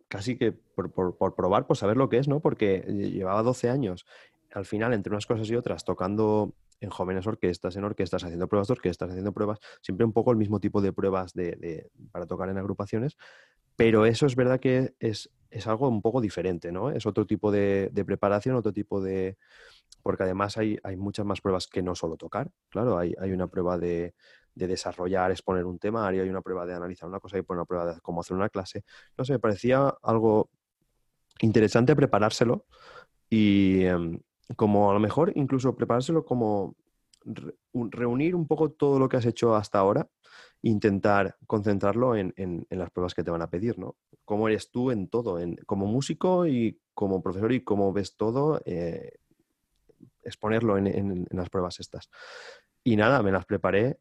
S2: casi que por, probar, por saber lo que es, ¿no? Porque llevaba 12 años, al final, entre unas cosas y otras, tocando en jóvenes orquestas, en orquestas, haciendo pruebas de orquestas, haciendo pruebas, siempre un poco el mismo tipo de pruebas de, para tocar en agrupaciones, pero eso es verdad que es, es algo un poco diferente, ¿no? Es otro tipo de preparación, otro tipo de, porque además hay, hay, muchas más pruebas que no solo tocar. Claro, hay, hay una prueba de, de, desarrollar, exponer un temario, hay una prueba de analizar una cosa, hay una prueba de cómo hacer una clase. No sé, me parecía algo interesante preparárselo y em, como a lo mejor incluso preparárselo como reunir un poco todo lo que has hecho hasta ahora intentar concentrarlo en, en, las pruebas que te van a pedir, ¿no? ¿Cómo eres tú en todo? En, como músico y como profesor y cómo ves todo eh, exponerlo en, las pruebas estas. Y nada, me las preparé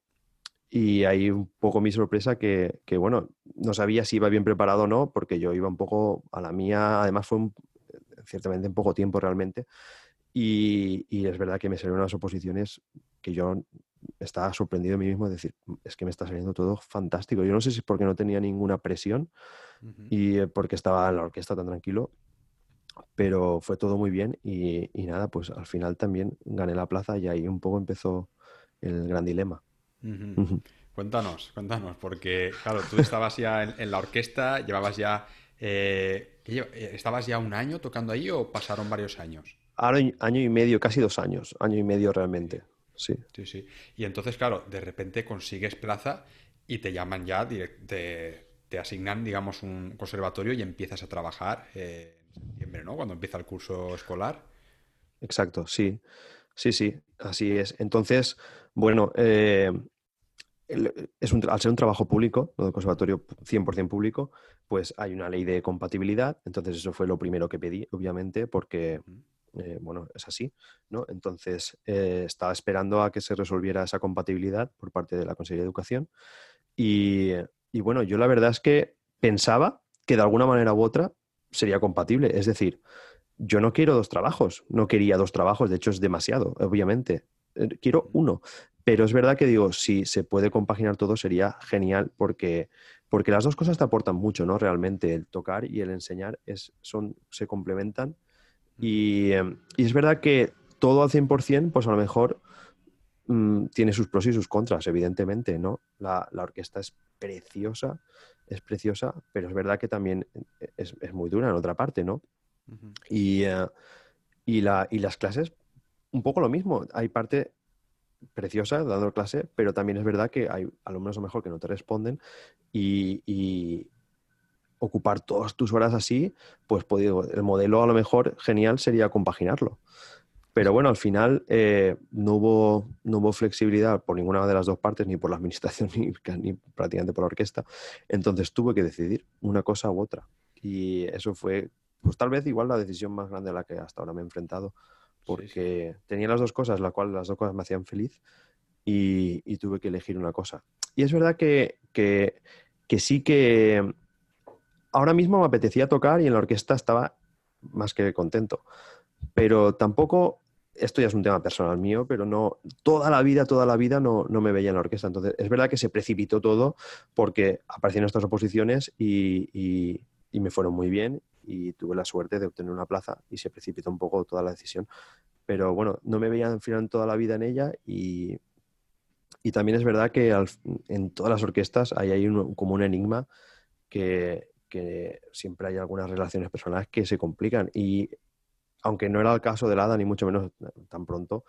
S2: y ahí un poco mi sorpresa que, bueno, no sabía si iba bien preparado o no, porque yo iba un poco a la mía, además fue ciertamente en poco tiempo realmente, y, es verdad que me salieron unas oposiciones que yo estaba sorprendido de mí mismo de decir, es que me está saliendo todo fantástico. Yo no sé si es porque no tenía ninguna presión y eh, porque estaba en la orquesta tan tranquilo, pero fue todo muy bien y, nada, pues al final también gané la plaza y ahí un poco empezó el gran dilema.
S1: Cuéntanos, cuéntanos, porque claro, tú estabas ya en, la orquesta, llevabas ya... Eh, eh, ¿Estabas ya un año tocando ahí o pasaron varios años?
S2: Ahora año y medio, casi dos años, año y medio realmente, sí.
S1: Sí, sí. Y entonces, claro, de repente consigues plaza y te llaman ya, te, te asignan, digamos, un conservatorio y empiezas a trabajar. Eh, septiembre, ¿no? Cuando empieza el curso escolar.
S2: Exacto, sí. Sí, sí, así es. Entonces, bueno, eh, es un, al ser un trabajo público, un conservatorio 100% público, pues hay una ley de compatibilidad. Entonces, eso fue lo primero que pedí, obviamente, porque, eh, bueno, es así, ¿no? Entonces, eh, estaba esperando a que se resolviera esa compatibilidad por parte de la Consejería de Educación. Y, y bueno, yo la verdad es que pensaba que de alguna manera u otra sería compatible. Es decir, yo no quiero dos trabajos, no quería dos trabajos, de hecho es demasiado, obviamente. Eh, quiero uno, pero es verdad que digo, si se puede compaginar todo sería genial porque, porque las dos cosas te aportan mucho, ¿no? Realmente el tocar y el enseñar es, son, se complementan y, em, y es verdad que todo al 100%, pues a lo mejor mm, tiene sus pros y sus contras, evidentemente, ¿no? La, la, orquesta es preciosa, es preciosa, pero es verdad que también es, es muy dura en otra parte, ¿no? y, eh, y, la, y las clases, un poco lo mismo. Hay parte preciosa dando clase, pero también es verdad que hay alumnos lo mejor que no te responden y, ocupar todas tus horas así, pues, pues el modelo a lo mejor genial sería compaginarlo. Pero bueno, al final eh, no, hubo, no hubo flexibilidad por ninguna de las dos partes, ni por la administración, ni, ni, prácticamente por la orquesta. Entonces tuve que decidir una cosa u otra. Y eso fue pues tal vez igual la decisión más grande a la que hasta ahora me he enfrentado, porque tenía las dos cosas, la cual las dos cosas me hacían feliz y, tuve que elegir una cosa. Y es verdad que, que, sí que ahora mismo me apetecía tocar y en la orquesta estaba más que contento, pero tampoco esto ya es un tema personal mío, pero no, toda la vida, toda la vida no, no, me veía en la orquesta. Entonces, es verdad que se precipitó todo porque aparecieron estas oposiciones y, y me fueron muy bien y tuve la suerte de obtener una plaza y se precipitó un poco toda la decisión. Pero bueno, no me veía al final toda la vida en ella y, y también es verdad que en todas las orquestas hay, hay un, como un enigma que, que, siempre hay algunas relaciones personales que se complican y aunque no era el caso de Lada ni mucho menos tan pronto,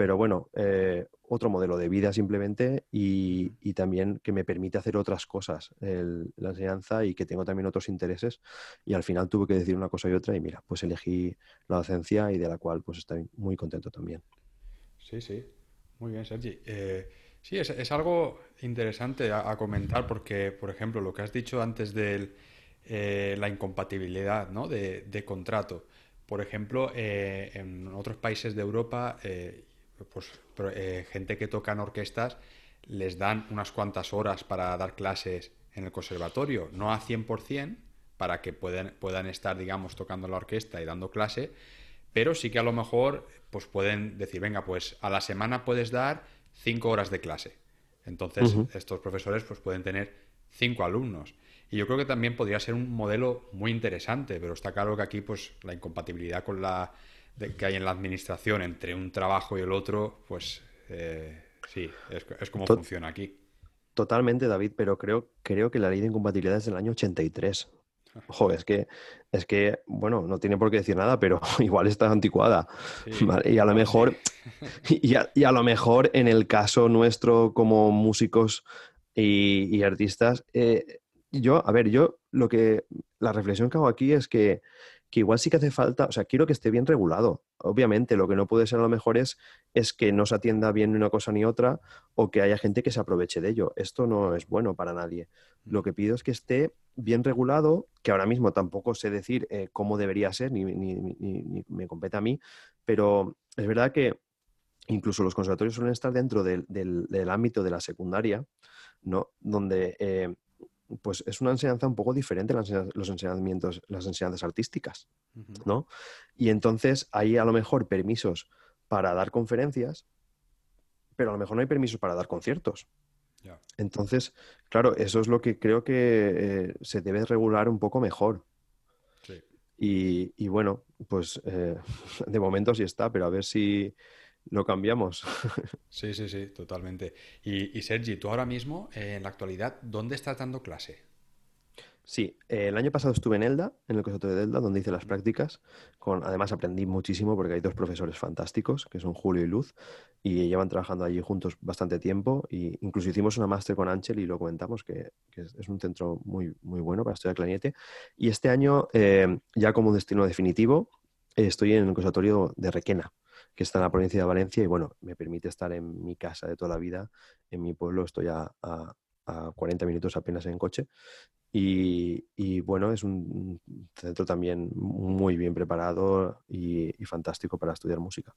S2: pero bueno, eh, otro modelo de vida simplemente y, también que me permite hacer otras cosas, la enseñanza y que tengo también otros intereses. Y al final tuve que decir una cosa y otra y mira, pues elegí la docencia y de la cual pues estoy muy contento también.
S1: Sí, sí, muy bien, Sergi. Eh, sí, es, algo interesante a, comentar porque, por ejemplo, lo que has dicho antes de eh, la incompatibilidad ¿no? de, de, contrato. Por ejemplo, en otros países de Europa pues eh, gente que toca en orquestas les dan unas cuantas horas para dar clases en el conservatorio, no a 100% para que puedan, puedan estar, digamos, tocando la orquesta y dando clase, pero sí que a lo mejor pues pueden decir, venga, pues a la semana puedes dar cinco horas de clase. Entonces, estos profesores pues pueden tener cinco alumnos. Y yo creo que también podría ser un modelo muy interesante, pero está claro que aquí pues la incompatibilidad con la que hay en la administración entre un trabajo y el otro, pues eh, sí, es, como funciona aquí.
S2: Totalmente, David, pero creo, creo que la ley de incompatibilidad es del año 83. Ojo, es que, es que, bueno, no tiene por qué decir nada, pero igual está anticuada. Y a lo mejor, y, a, lo mejor en el caso nuestro como músicos y, artistas, eh, yo, a ver, yo lo que, la reflexión que hago aquí es que que igual sí que hace falta, o sea, quiero que esté bien regulado. Obviamente, lo que no puede ser a lo mejor es, es que no se atienda bien ni una cosa ni otra o que haya gente que se aproveche de ello. Esto no es bueno para nadie. Lo que pido es que esté bien regulado, que ahora mismo tampoco sé decir eh, cómo debería ser, ni, me compete a mí, pero es verdad que incluso los conservatorios suelen estar dentro del, ámbito de la secundaria, ¿no? Donde eh, pues es una enseñanza un poco diferente los enseñamientos, las enseñanzas artísticas, ¿no? Y entonces hay a lo mejor permisos para dar conferencias, pero a lo mejor no hay permisos para dar conciertos. Entonces, claro, eso es lo que creo que eh, se debe regular un poco mejor. Y, bueno, pues eh, de momento sí está, pero a ver si, lo cambiamos.
S1: Sí, sí, sí, totalmente. Y, Sergi, tú ahora mismo, eh, en la actualidad, ¿dónde estás dando clase?
S2: Sí, eh, el año pasado estuve en Elda, en el Conservatorio de Elda, donde hice las prácticas. Con, además aprendí muchísimo porque hay dos profesores fantásticos, que son Julio y Luz, y llevan trabajando allí juntos bastante tiempo. Y incluso hicimos una máster con Ángel y lo comentamos, que, es, un centro muy, muy bueno para estudiar clarinete. Y este año, eh, ya como destino definitivo, estoy en el Conservatorio de Requena, que está en la provincia de Valencia y bueno, me permite estar en mi casa de toda la vida, en mi pueblo, estoy a, a, a 40 minutos apenas en coche y, bueno, es un centro también muy bien preparado y, fantástico para estudiar música.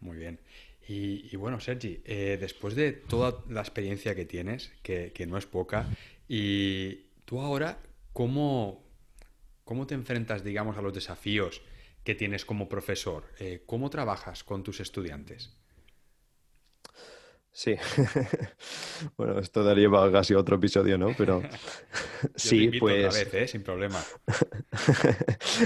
S1: Muy bien. Y, bueno, Sergi, eh, después de toda la experiencia que tienes, que, no es poca, y tú ahora, ¿cómo, ¿cómo te enfrentas, digamos, a los desafíos que tienes como profesor? Eh, ¿Cómo trabajas con tus estudiantes?
S2: Sí, bueno, esto daría para casi otro episodio, ¿no? Pero sí, pues.
S1: Otra vez, ¿eh? Sin problema.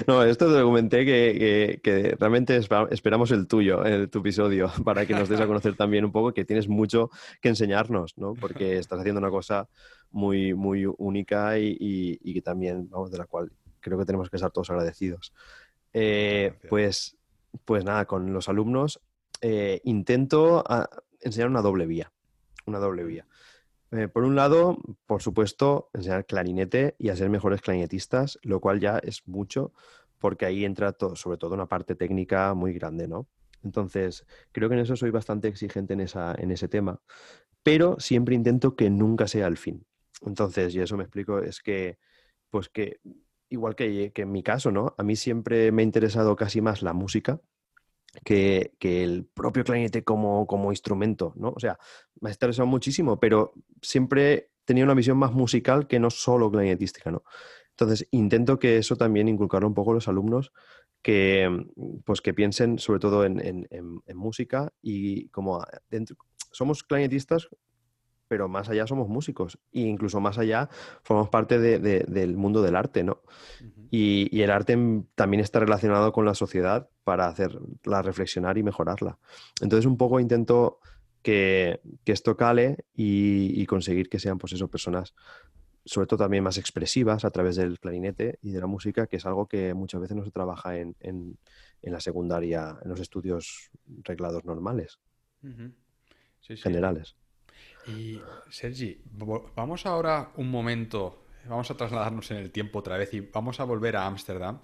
S2: no, esto te comenté que, realmente esperamos el tuyo, el, tu episodio, para que nos des a conocer también un poco que tienes mucho que enseñarnos, ¿no? Porque estás haciendo una cosa muy, muy única y, que también, vamos, de la cual creo que tenemos que estar todos agradecidos. Eh, pues, pues nada, con los alumnos eh, intento enseñar una doble vía. Una doble vía. Eh, por un lado, por supuesto, enseñar clarinete y a ser mejores clarinetistas, lo cual ya es mucho, porque ahí entra sobre todo una parte técnica muy grande, ¿no? Entonces, creo que en eso soy bastante exigente en, esa, en ese tema, pero siempre intento que nunca sea el fin. Entonces, y eso me explico, es que, pues que, igual que, en mi caso, ¿no? A mí siempre me ha interesado casi más la música, que, el propio clarinete como, instrumento, ¿no? O sea, me ha interesado muchísimo, pero siempre tenía una visión más musical que no solo clarinetística, ¿no? Entonces, intento que eso también inculcarlo un poco a los alumnos, que, pues, que piensen sobre todo en, en música y como dentro, somos clarinetistas pero más allá somos músicos e incluso más allá formamos parte del mundo del arte, ¿no? y, el arte también está relacionado con la sociedad para hacerla reflexionar y mejorarla. Entonces un poco intento que, esto cale y, conseguir que sean pues eso, personas sobre todo también más expresivas a través del clarinete y de la música, que es algo que muchas veces no se trabaja en, la secundaria, en los estudios reglados normales, generales.
S1: Y Sergi, vamos ahora un momento, vamos a trasladarnos en el tiempo otra vez y vamos a volver a Ámsterdam,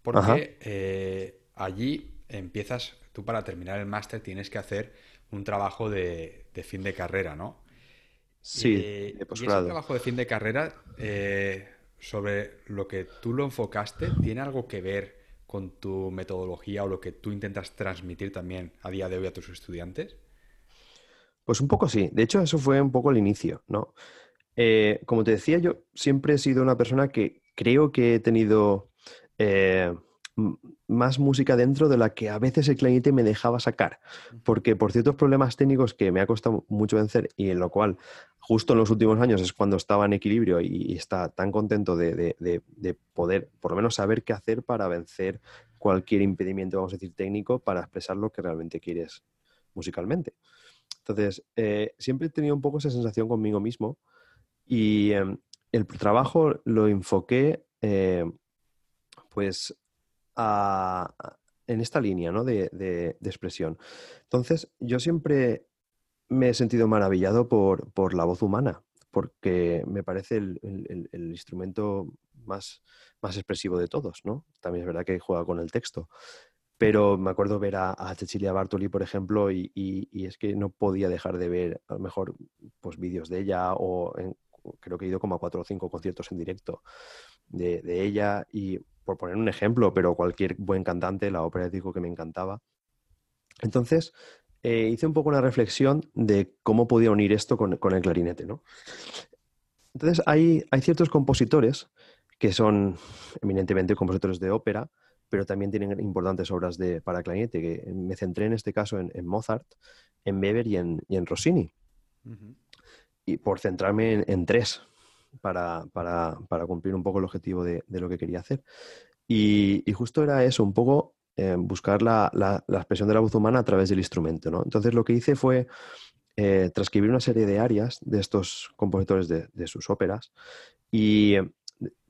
S1: porque eh, allí empiezas, tú para terminar el máster tienes que hacer un trabajo de, fin de carrera, ¿no?
S2: Sí,
S1: de Y ese trabajo de fin de carrera, eh, sobre lo que tú lo enfocaste, ¿tiene algo que ver con tu metodología o lo que tú intentas transmitir también a día de hoy a tus estudiantes?
S2: Pues un poco sí. De hecho, eso fue un poco el inicio, ¿no? Eh, como te decía, yo siempre he sido una persona que creo que he tenido eh, más música dentro de la que a veces el clarinete me dejaba sacar, porque por ciertos problemas técnicos que me ha costado mucho vencer y en lo cual justo en los últimos años es cuando estaba en equilibrio y, está tan contento de, de, poder por lo menos saber qué hacer para vencer cualquier impedimento, vamos a decir, técnico para expresar lo que realmente quieres musicalmente. Entonces, eh, siempre he tenido un poco esa sensación conmigo mismo y em, el trabajo lo enfoqué eh, pues en esta línea ¿no? de, expresión. Entonces, yo siempre me he sentido maravillado por, la voz humana, porque me parece el, instrumento más, más, expresivo de todos, ¿no? También es verdad que juega con el texto. Pero me acuerdo ver a, Cecilia Bartoli, por ejemplo, y, es que no podía dejar de ver a lo mejor pues, vídeos de ella o creo que he ido como a cuatro o cinco conciertos en directo de, ella y por poner un ejemplo, pero cualquier buen cantante, la ópera digo que me encantaba. Entonces, eh, hice un poco una reflexión de cómo podía unir esto con, el clarinete, ¿no? Entonces, hay, hay ciertos compositores que son eminentemente compositores de ópera, pero también tienen importantes obras de, para clarinete, que me centré en este caso en, Mozart, en Weber y en, y en Rossini. Y por centrarme en, tres, para, para, para, cumplir un poco el objetivo de, de lo que quería hacer. Y, y, justo era eso, un poco eh, buscar la, la, la, expresión de la voz humana a través del instrumento. ¿no? Entonces lo que hice fue eh, transcribir una serie de arias de estos compositores de, de sus óperas y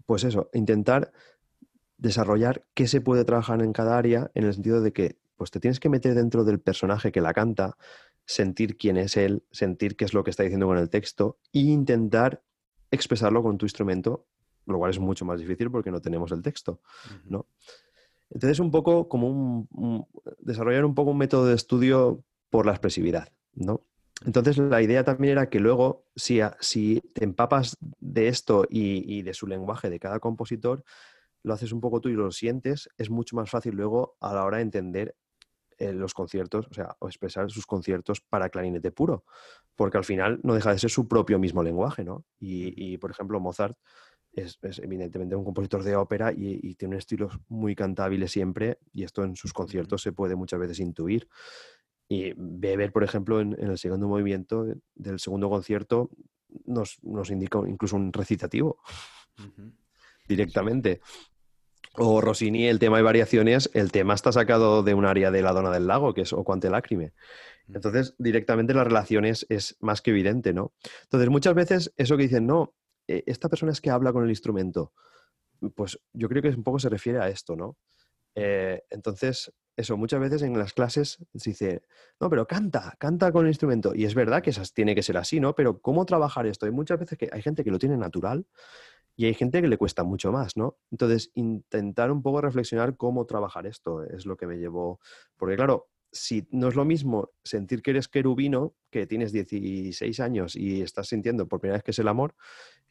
S2: pues eso, intentar desarrollar qué se puede trabajar en cada área en el sentido de que pues te tienes que meter dentro del personaje que la canta, sentir quién es él, sentir qué es lo que está diciendo con el texto e intentar expresarlo con tu instrumento, lo cual es mucho más difícil porque no tenemos el texto, ¿no? Entonces, un poco como un, desarrollar un poco un método de estudio por la expresividad, ¿no? Entonces, la idea también era que luego, si, si te empapas de esto y, de su lenguaje de cada compositor, lo haces un poco tú y lo sientes, es mucho más fácil luego a la hora de entender eh, los conciertos, o sea, o expresar sus conciertos para clarinete puro, porque al final no deja de ser su propio mismo lenguaje, ¿no? Y, por ejemplo, Mozart es, evidentemente un compositor de ópera y, tiene un estilo muy cantable siempre, y esto en sus conciertos se puede muchas veces intuir. Y Weber, por ejemplo, en, el segundo movimiento del segundo concierto nos, indica incluso un recitativo directamente. O Rossini, el tema de variaciones, el tema está sacado de un área de la Dona del Lago, que es O Quante Lacrime. Mm. Entonces, directamente las relaciones es más que evidente, ¿no? Entonces, muchas veces eso que dicen, no, eh, esta persona es que habla con el instrumento, pues yo creo que un poco se refiere a esto, ¿no? Eh, entonces, eso, muchas veces en las clases se dice, no, pero canta, canta con el instrumento. Y es verdad que esas tiene que ser así, ¿no? Pero ¿cómo trabajar esto? Hay muchas veces que hay gente que lo tiene natural y hay gente que le cuesta mucho más, ¿no? Entonces, intentar un poco reflexionar cómo trabajar esto es lo que me llevó. Porque, claro, si no es lo mismo sentir que eres querubino, que tienes 16 años y estás sintiendo por primera vez que es el amor,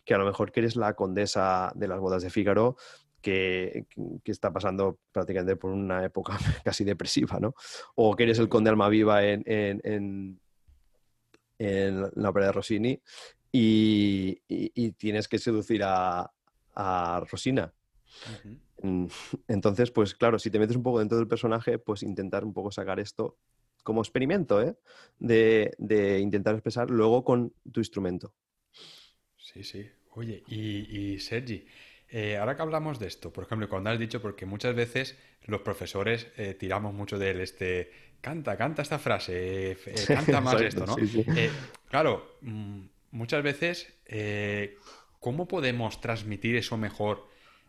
S2: que a lo mejor que eres la condesa de las bodas de Fígaro, que, está pasando prácticamente por una época casi depresiva, ¿no? O que eres el conde Almaviva en, en, en, en la ópera de Rossini y, tienes que seducir a, Rosina. Mm, entonces, pues claro, si te metes un poco dentro del personaje, pues intentar un poco sacar esto como experimento, ¿eh? De, intentar expresar luego con tu instrumento.
S1: Sí, sí. Oye, y, Sergi, eh, ahora que hablamos de esto, por ejemplo, cuando has dicho, porque muchas veces los profesores eh, tiramos mucho de este, canta, canta esta frase, canta más esto, ¿no? claro, mm, muchas veces, eh, ¿cómo podemos transmitir eso mejor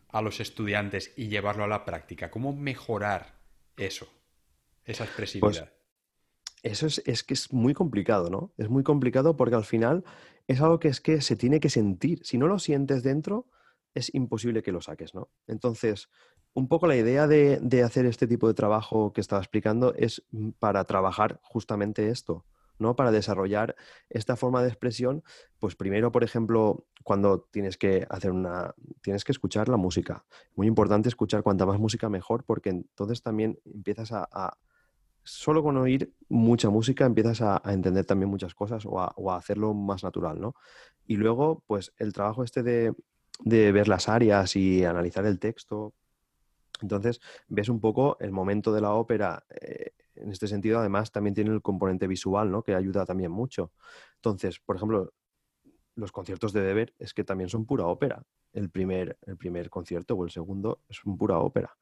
S1: a los estudiantes y llevarlo a la práctica? ¿Cómo mejorar eso, esa expresividad? Pues,
S2: eso es, que es muy complicado, ¿no? Es muy complicado porque al final es algo que es que se tiene que sentir. Si no lo sientes dentro, es imposible que lo saques, ¿no? Entonces, un poco la idea de, de hacer este tipo de trabajo que estaba explicando es para trabajar justamente esto, ¿no? Para desarrollar esta forma de expresión, pues primero, por ejemplo, cuando tienes que hacer una, tienes que escuchar la música. Muy importante escuchar cuanta más música mejor, porque entonces también empiezas a, solo con oír mucha música empiezas a, entender también muchas cosas o a, hacerlo más natural, ¿no? Y luego, pues el trabajo este de, ver las áreas y analizar el texto. Entonces, ves un poco el momento de la ópera, eh, en este sentido, además, también tiene el componente visual, ¿no? Que ayuda también mucho. Entonces, por ejemplo, los conciertos de Weber es que también son pura ópera. El primer, el primer concierto o el segundo es un pura ópera.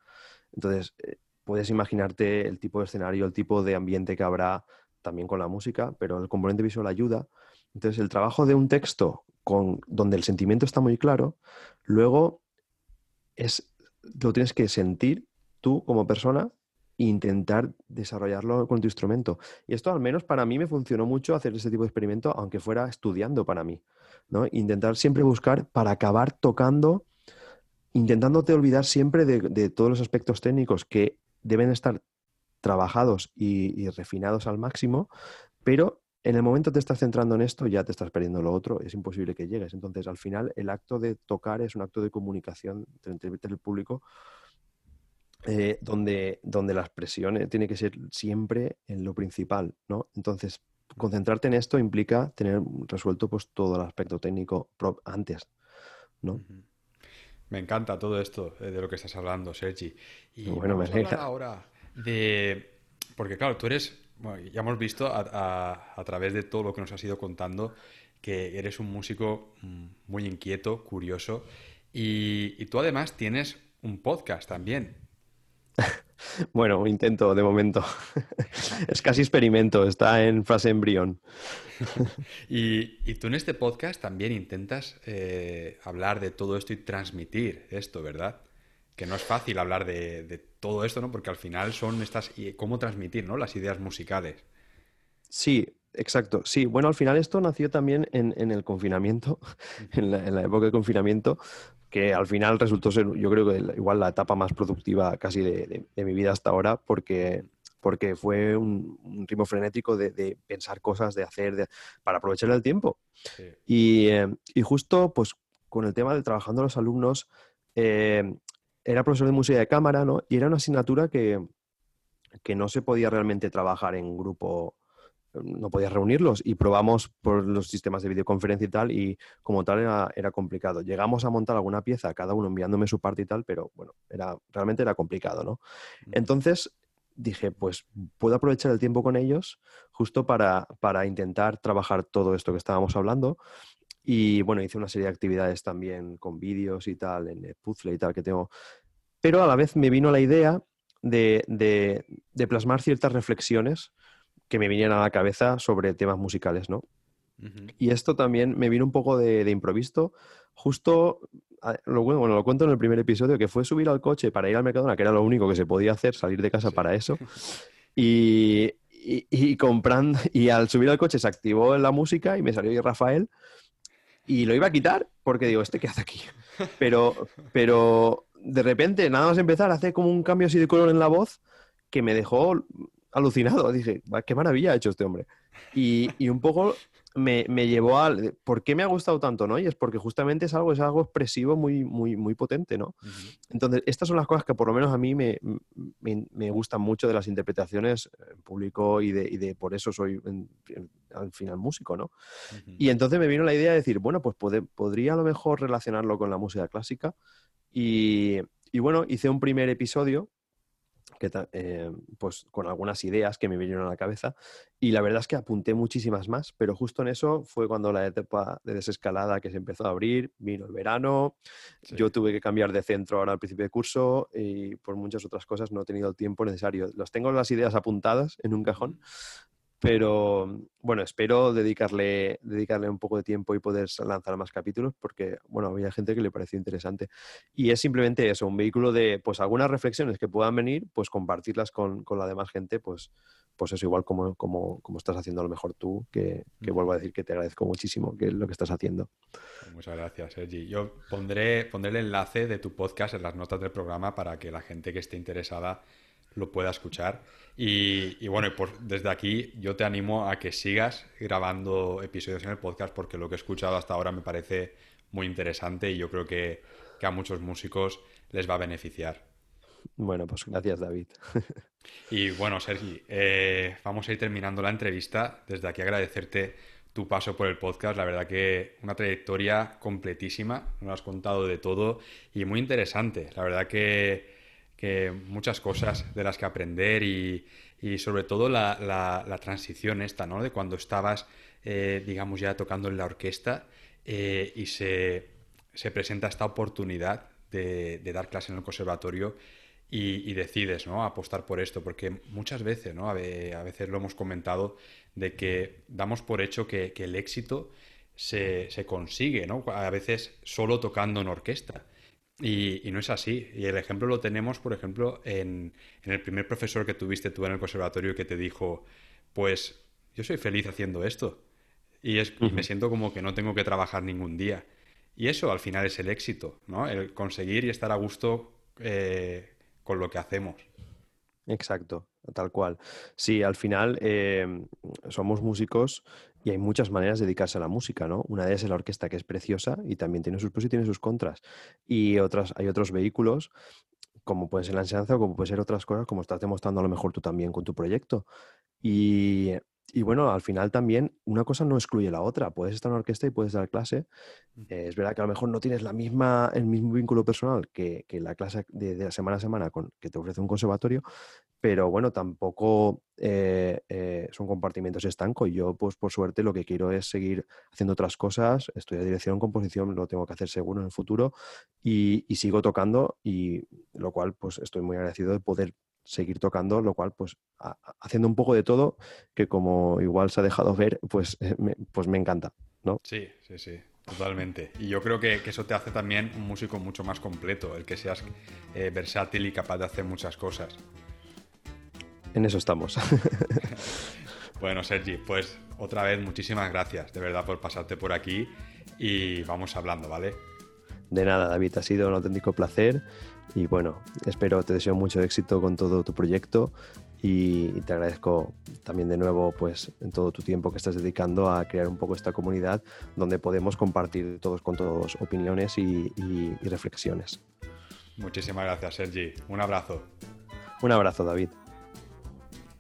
S2: Entonces, eh, puedes imaginarte el tipo de escenario, el tipo de ambiente que habrá también con la música, pero el componente visual ayuda. Entonces, el trabajo de un texto con, donde el sentimiento está muy claro, luego es, lo tienes que sentir tú como persona intentar desarrollarlo con tu instrumento. Y esto al menos para mí me funcionó mucho hacer ese tipo de experimento, aunque fuera estudiando para mí. ¿no? Intentar siempre buscar para acabar tocando, intentándote olvidar siempre de, todos los aspectos técnicos que deben estar trabajados y, refinados al máximo, pero en el momento te estás centrando en esto, ya te estás perdiendo lo otro, es imposible que llegues. Entonces, al final, el acto de tocar es un acto de comunicación entre el público eh, donde, donde la expresión tiene que ser siempre en lo principal, ¿no? Entonces, concentrarte en esto implica tener resuelto pues todo el aspecto técnico antes, ¿no?
S1: Me encanta todo esto eh, de lo que estás hablando, Sergi. Y bueno, me hablar ahora de... Porque claro, tú eres, ya hemos visto a, a, través de todo lo que nos has ido contando que eres un músico mm, muy inquieto, curioso, y, y tú además tienes un podcast también.
S2: Bueno, intento de momento. es casi experimento, está en fase embrión.
S1: y, tú en este podcast también intentas eh, hablar de todo esto y transmitir esto, ¿verdad? Que no es fácil hablar de, todo esto, ¿no? Porque al final son estas... ¿Cómo transmitir, ¿no? Las ideas musicales.
S2: Sí, exacto. Sí, bueno, al final esto nació también en, el confinamiento, en la, época de confinamiento, que al final resultó ser, yo creo que igual la etapa más productiva casi de, mi vida hasta ahora, porque, porque fue un, ritmo frenético de, pensar cosas, de hacer, para aprovechar el tiempo. Eh, y, justo, pues, con el tema de trabajando los alumnos, eh, era profesor de música de cámara, ¿no? Y era una asignatura que, que no se podía realmente trabajar en grupo no podías reunirlos y probamos por los sistemas de videoconferencia y tal y como tal era, complicado. Llegamos a montar alguna pieza, cada uno enviándome su parte y tal, pero bueno, era, realmente era complicado, ¿no? Entonces dije, pues puedo aprovechar el tiempo con ellos justo para, para intentar trabajar todo esto que estábamos hablando y bueno, hice una serie de actividades también con vídeos y tal, en el puzzle y tal que tengo. Pero a la vez me vino la idea de, de plasmar ciertas reflexiones que me vinieran a la cabeza sobre temas musicales, ¿no? Y esto también me vino un poco de, improviso. Justo, lo, bueno, lo cuento en el primer episodio, que fue subir al coche para ir al Mercadona, que era lo único que se podía hacer, salir de casa para eso. Y, y, comprando, y al subir al coche se activó la música y me salió Rafael. Y lo iba a quitar porque digo, ¿este qué hace aquí? Pero, pero de repente, nada más empezar, hace como un cambio así de color en la voz que me dejó alucinado. Dije, qué maravilla ha hecho este hombre. Y, un poco me, llevó al por qué me ha gustado tanto, ¿no? Y es porque justamente es algo, es algo expresivo muy, muy, muy potente, ¿no? Entonces, estas son las cosas que por lo menos a mí me, me, gustan mucho de las interpretaciones en público y de, y de por eso soy al final músico, ¿no? Y entonces me vino la idea de decir, bueno, pues podría a lo mejor relacionarlo con la música clásica. Y, y bueno, hice un primer episodio que, eh, pues con algunas ideas que me vinieron a la cabeza y la verdad es que apunté muchísimas más, pero justo en eso fue cuando la etapa de desescalada que se empezó a abrir, vino el verano, yo tuve que cambiar de centro ahora al principio de curso y por muchas otras cosas no he tenido el tiempo necesario. Los tengo las ideas apuntadas en un cajón, pero bueno, espero dedicarle, dedicarle un poco de tiempo y poder lanzar más capítulos porque, bueno, había gente que le pareció interesante. Y es simplemente eso, un vehículo de, pues algunas reflexiones que puedan venir, pues compartirlas con, con la demás gente, pues, pues eso igual como, como, como estás haciendo a lo mejor tú, que, que, vuelvo a decir que te agradezco muchísimo que lo que estás haciendo.
S1: Muchas gracias, Sergi. Yo pondré, pondré el enlace de tu podcast en las notas del programa para que la gente que esté interesada lo pueda escuchar. Y, bueno, desde aquí yo te animo a que sigas grabando episodios en el podcast porque lo que he escuchado hasta ahora me parece muy interesante y yo creo que, a muchos músicos les va a beneficiar.
S2: Bueno, pues gracias David.
S1: Y bueno, Sergi, eh, vamos a ir terminando la entrevista. Desde aquí agradecerte tu paso por el podcast. La verdad que una trayectoria completísima, nos has contado de todo y muy interesante. La verdad que que muchas cosas de las que aprender y, sobre todo la, transición esta, ¿no? De cuando estabas, eh, digamos, ya tocando en la orquesta eh, y se, presenta esta oportunidad de, dar clase en el conservatorio y, decides, ¿no? Apostar por esto, porque muchas veces, ¿no? A, veces lo hemos comentado de que damos por hecho que, el éxito se, se, consigue, ¿no? A veces solo tocando en orquesta. Y, no es así. Y el ejemplo lo tenemos, por ejemplo, en, el primer profesor que tuviste tú en el conservatorio que te dijo, pues yo soy feliz haciendo esto. Y, es, me siento como que no tengo que trabajar ningún día. Y eso al final es el éxito, ¿no? El conseguir y estar a gusto eh, con lo que hacemos.
S2: Exacto, tal cual. Sí, al final eh, somos músicos y hay muchas maneras de dedicarse a la música, ¿no? Una de ellas es la orquesta, que es preciosa y también tiene sus pros y tiene sus contras. Y otras, hay otros vehículos, como puede ser la enseñanza o como puede ser otras cosas, como estás demostrando a lo mejor tú también con tu proyecto. Y y bueno, al final también una cosa no excluye la otra. Puedes estar en una orquesta y puedes dar clase. Eh, es verdad que a lo mejor no tienes la misma, el mismo vínculo personal que, la clase de, la semana a semana con, que te ofrece un conservatorio, pero bueno, tampoco eh, eh, son compartimentos estancos. Yo, pues por suerte, lo que quiero es seguir haciendo otras cosas. Estudio dirección, composición, lo tengo que hacer seguro en el futuro y, sigo tocando y lo cual, pues estoy muy agradecido de poder seguir tocando, lo cual, pues, haciendo un poco de todo, que como igual se ha dejado ver, pues, me, pues me encanta, ¿no?
S1: Sí, sí, sí. Totalmente. Y yo creo que, eso te hace también un músico mucho más completo, el que seas eh, versátil y capaz de hacer muchas cosas.
S2: En eso estamos.
S1: bueno, Sergi, pues otra vez muchísimas gracias, de verdad, por pasarte por aquí y vamos hablando, ¿vale?
S2: De nada, David, ha sido un auténtico placer y bueno, espero, te deseo mucho éxito con todo tu proyecto y, te agradezco también de nuevo pues en todo tu tiempo que estás dedicando a crear un poco esta comunidad donde podemos compartir todos con todos opiniones y, y reflexiones.
S1: Muchísimas gracias, Sergi. Un abrazo.
S2: Un abrazo, David.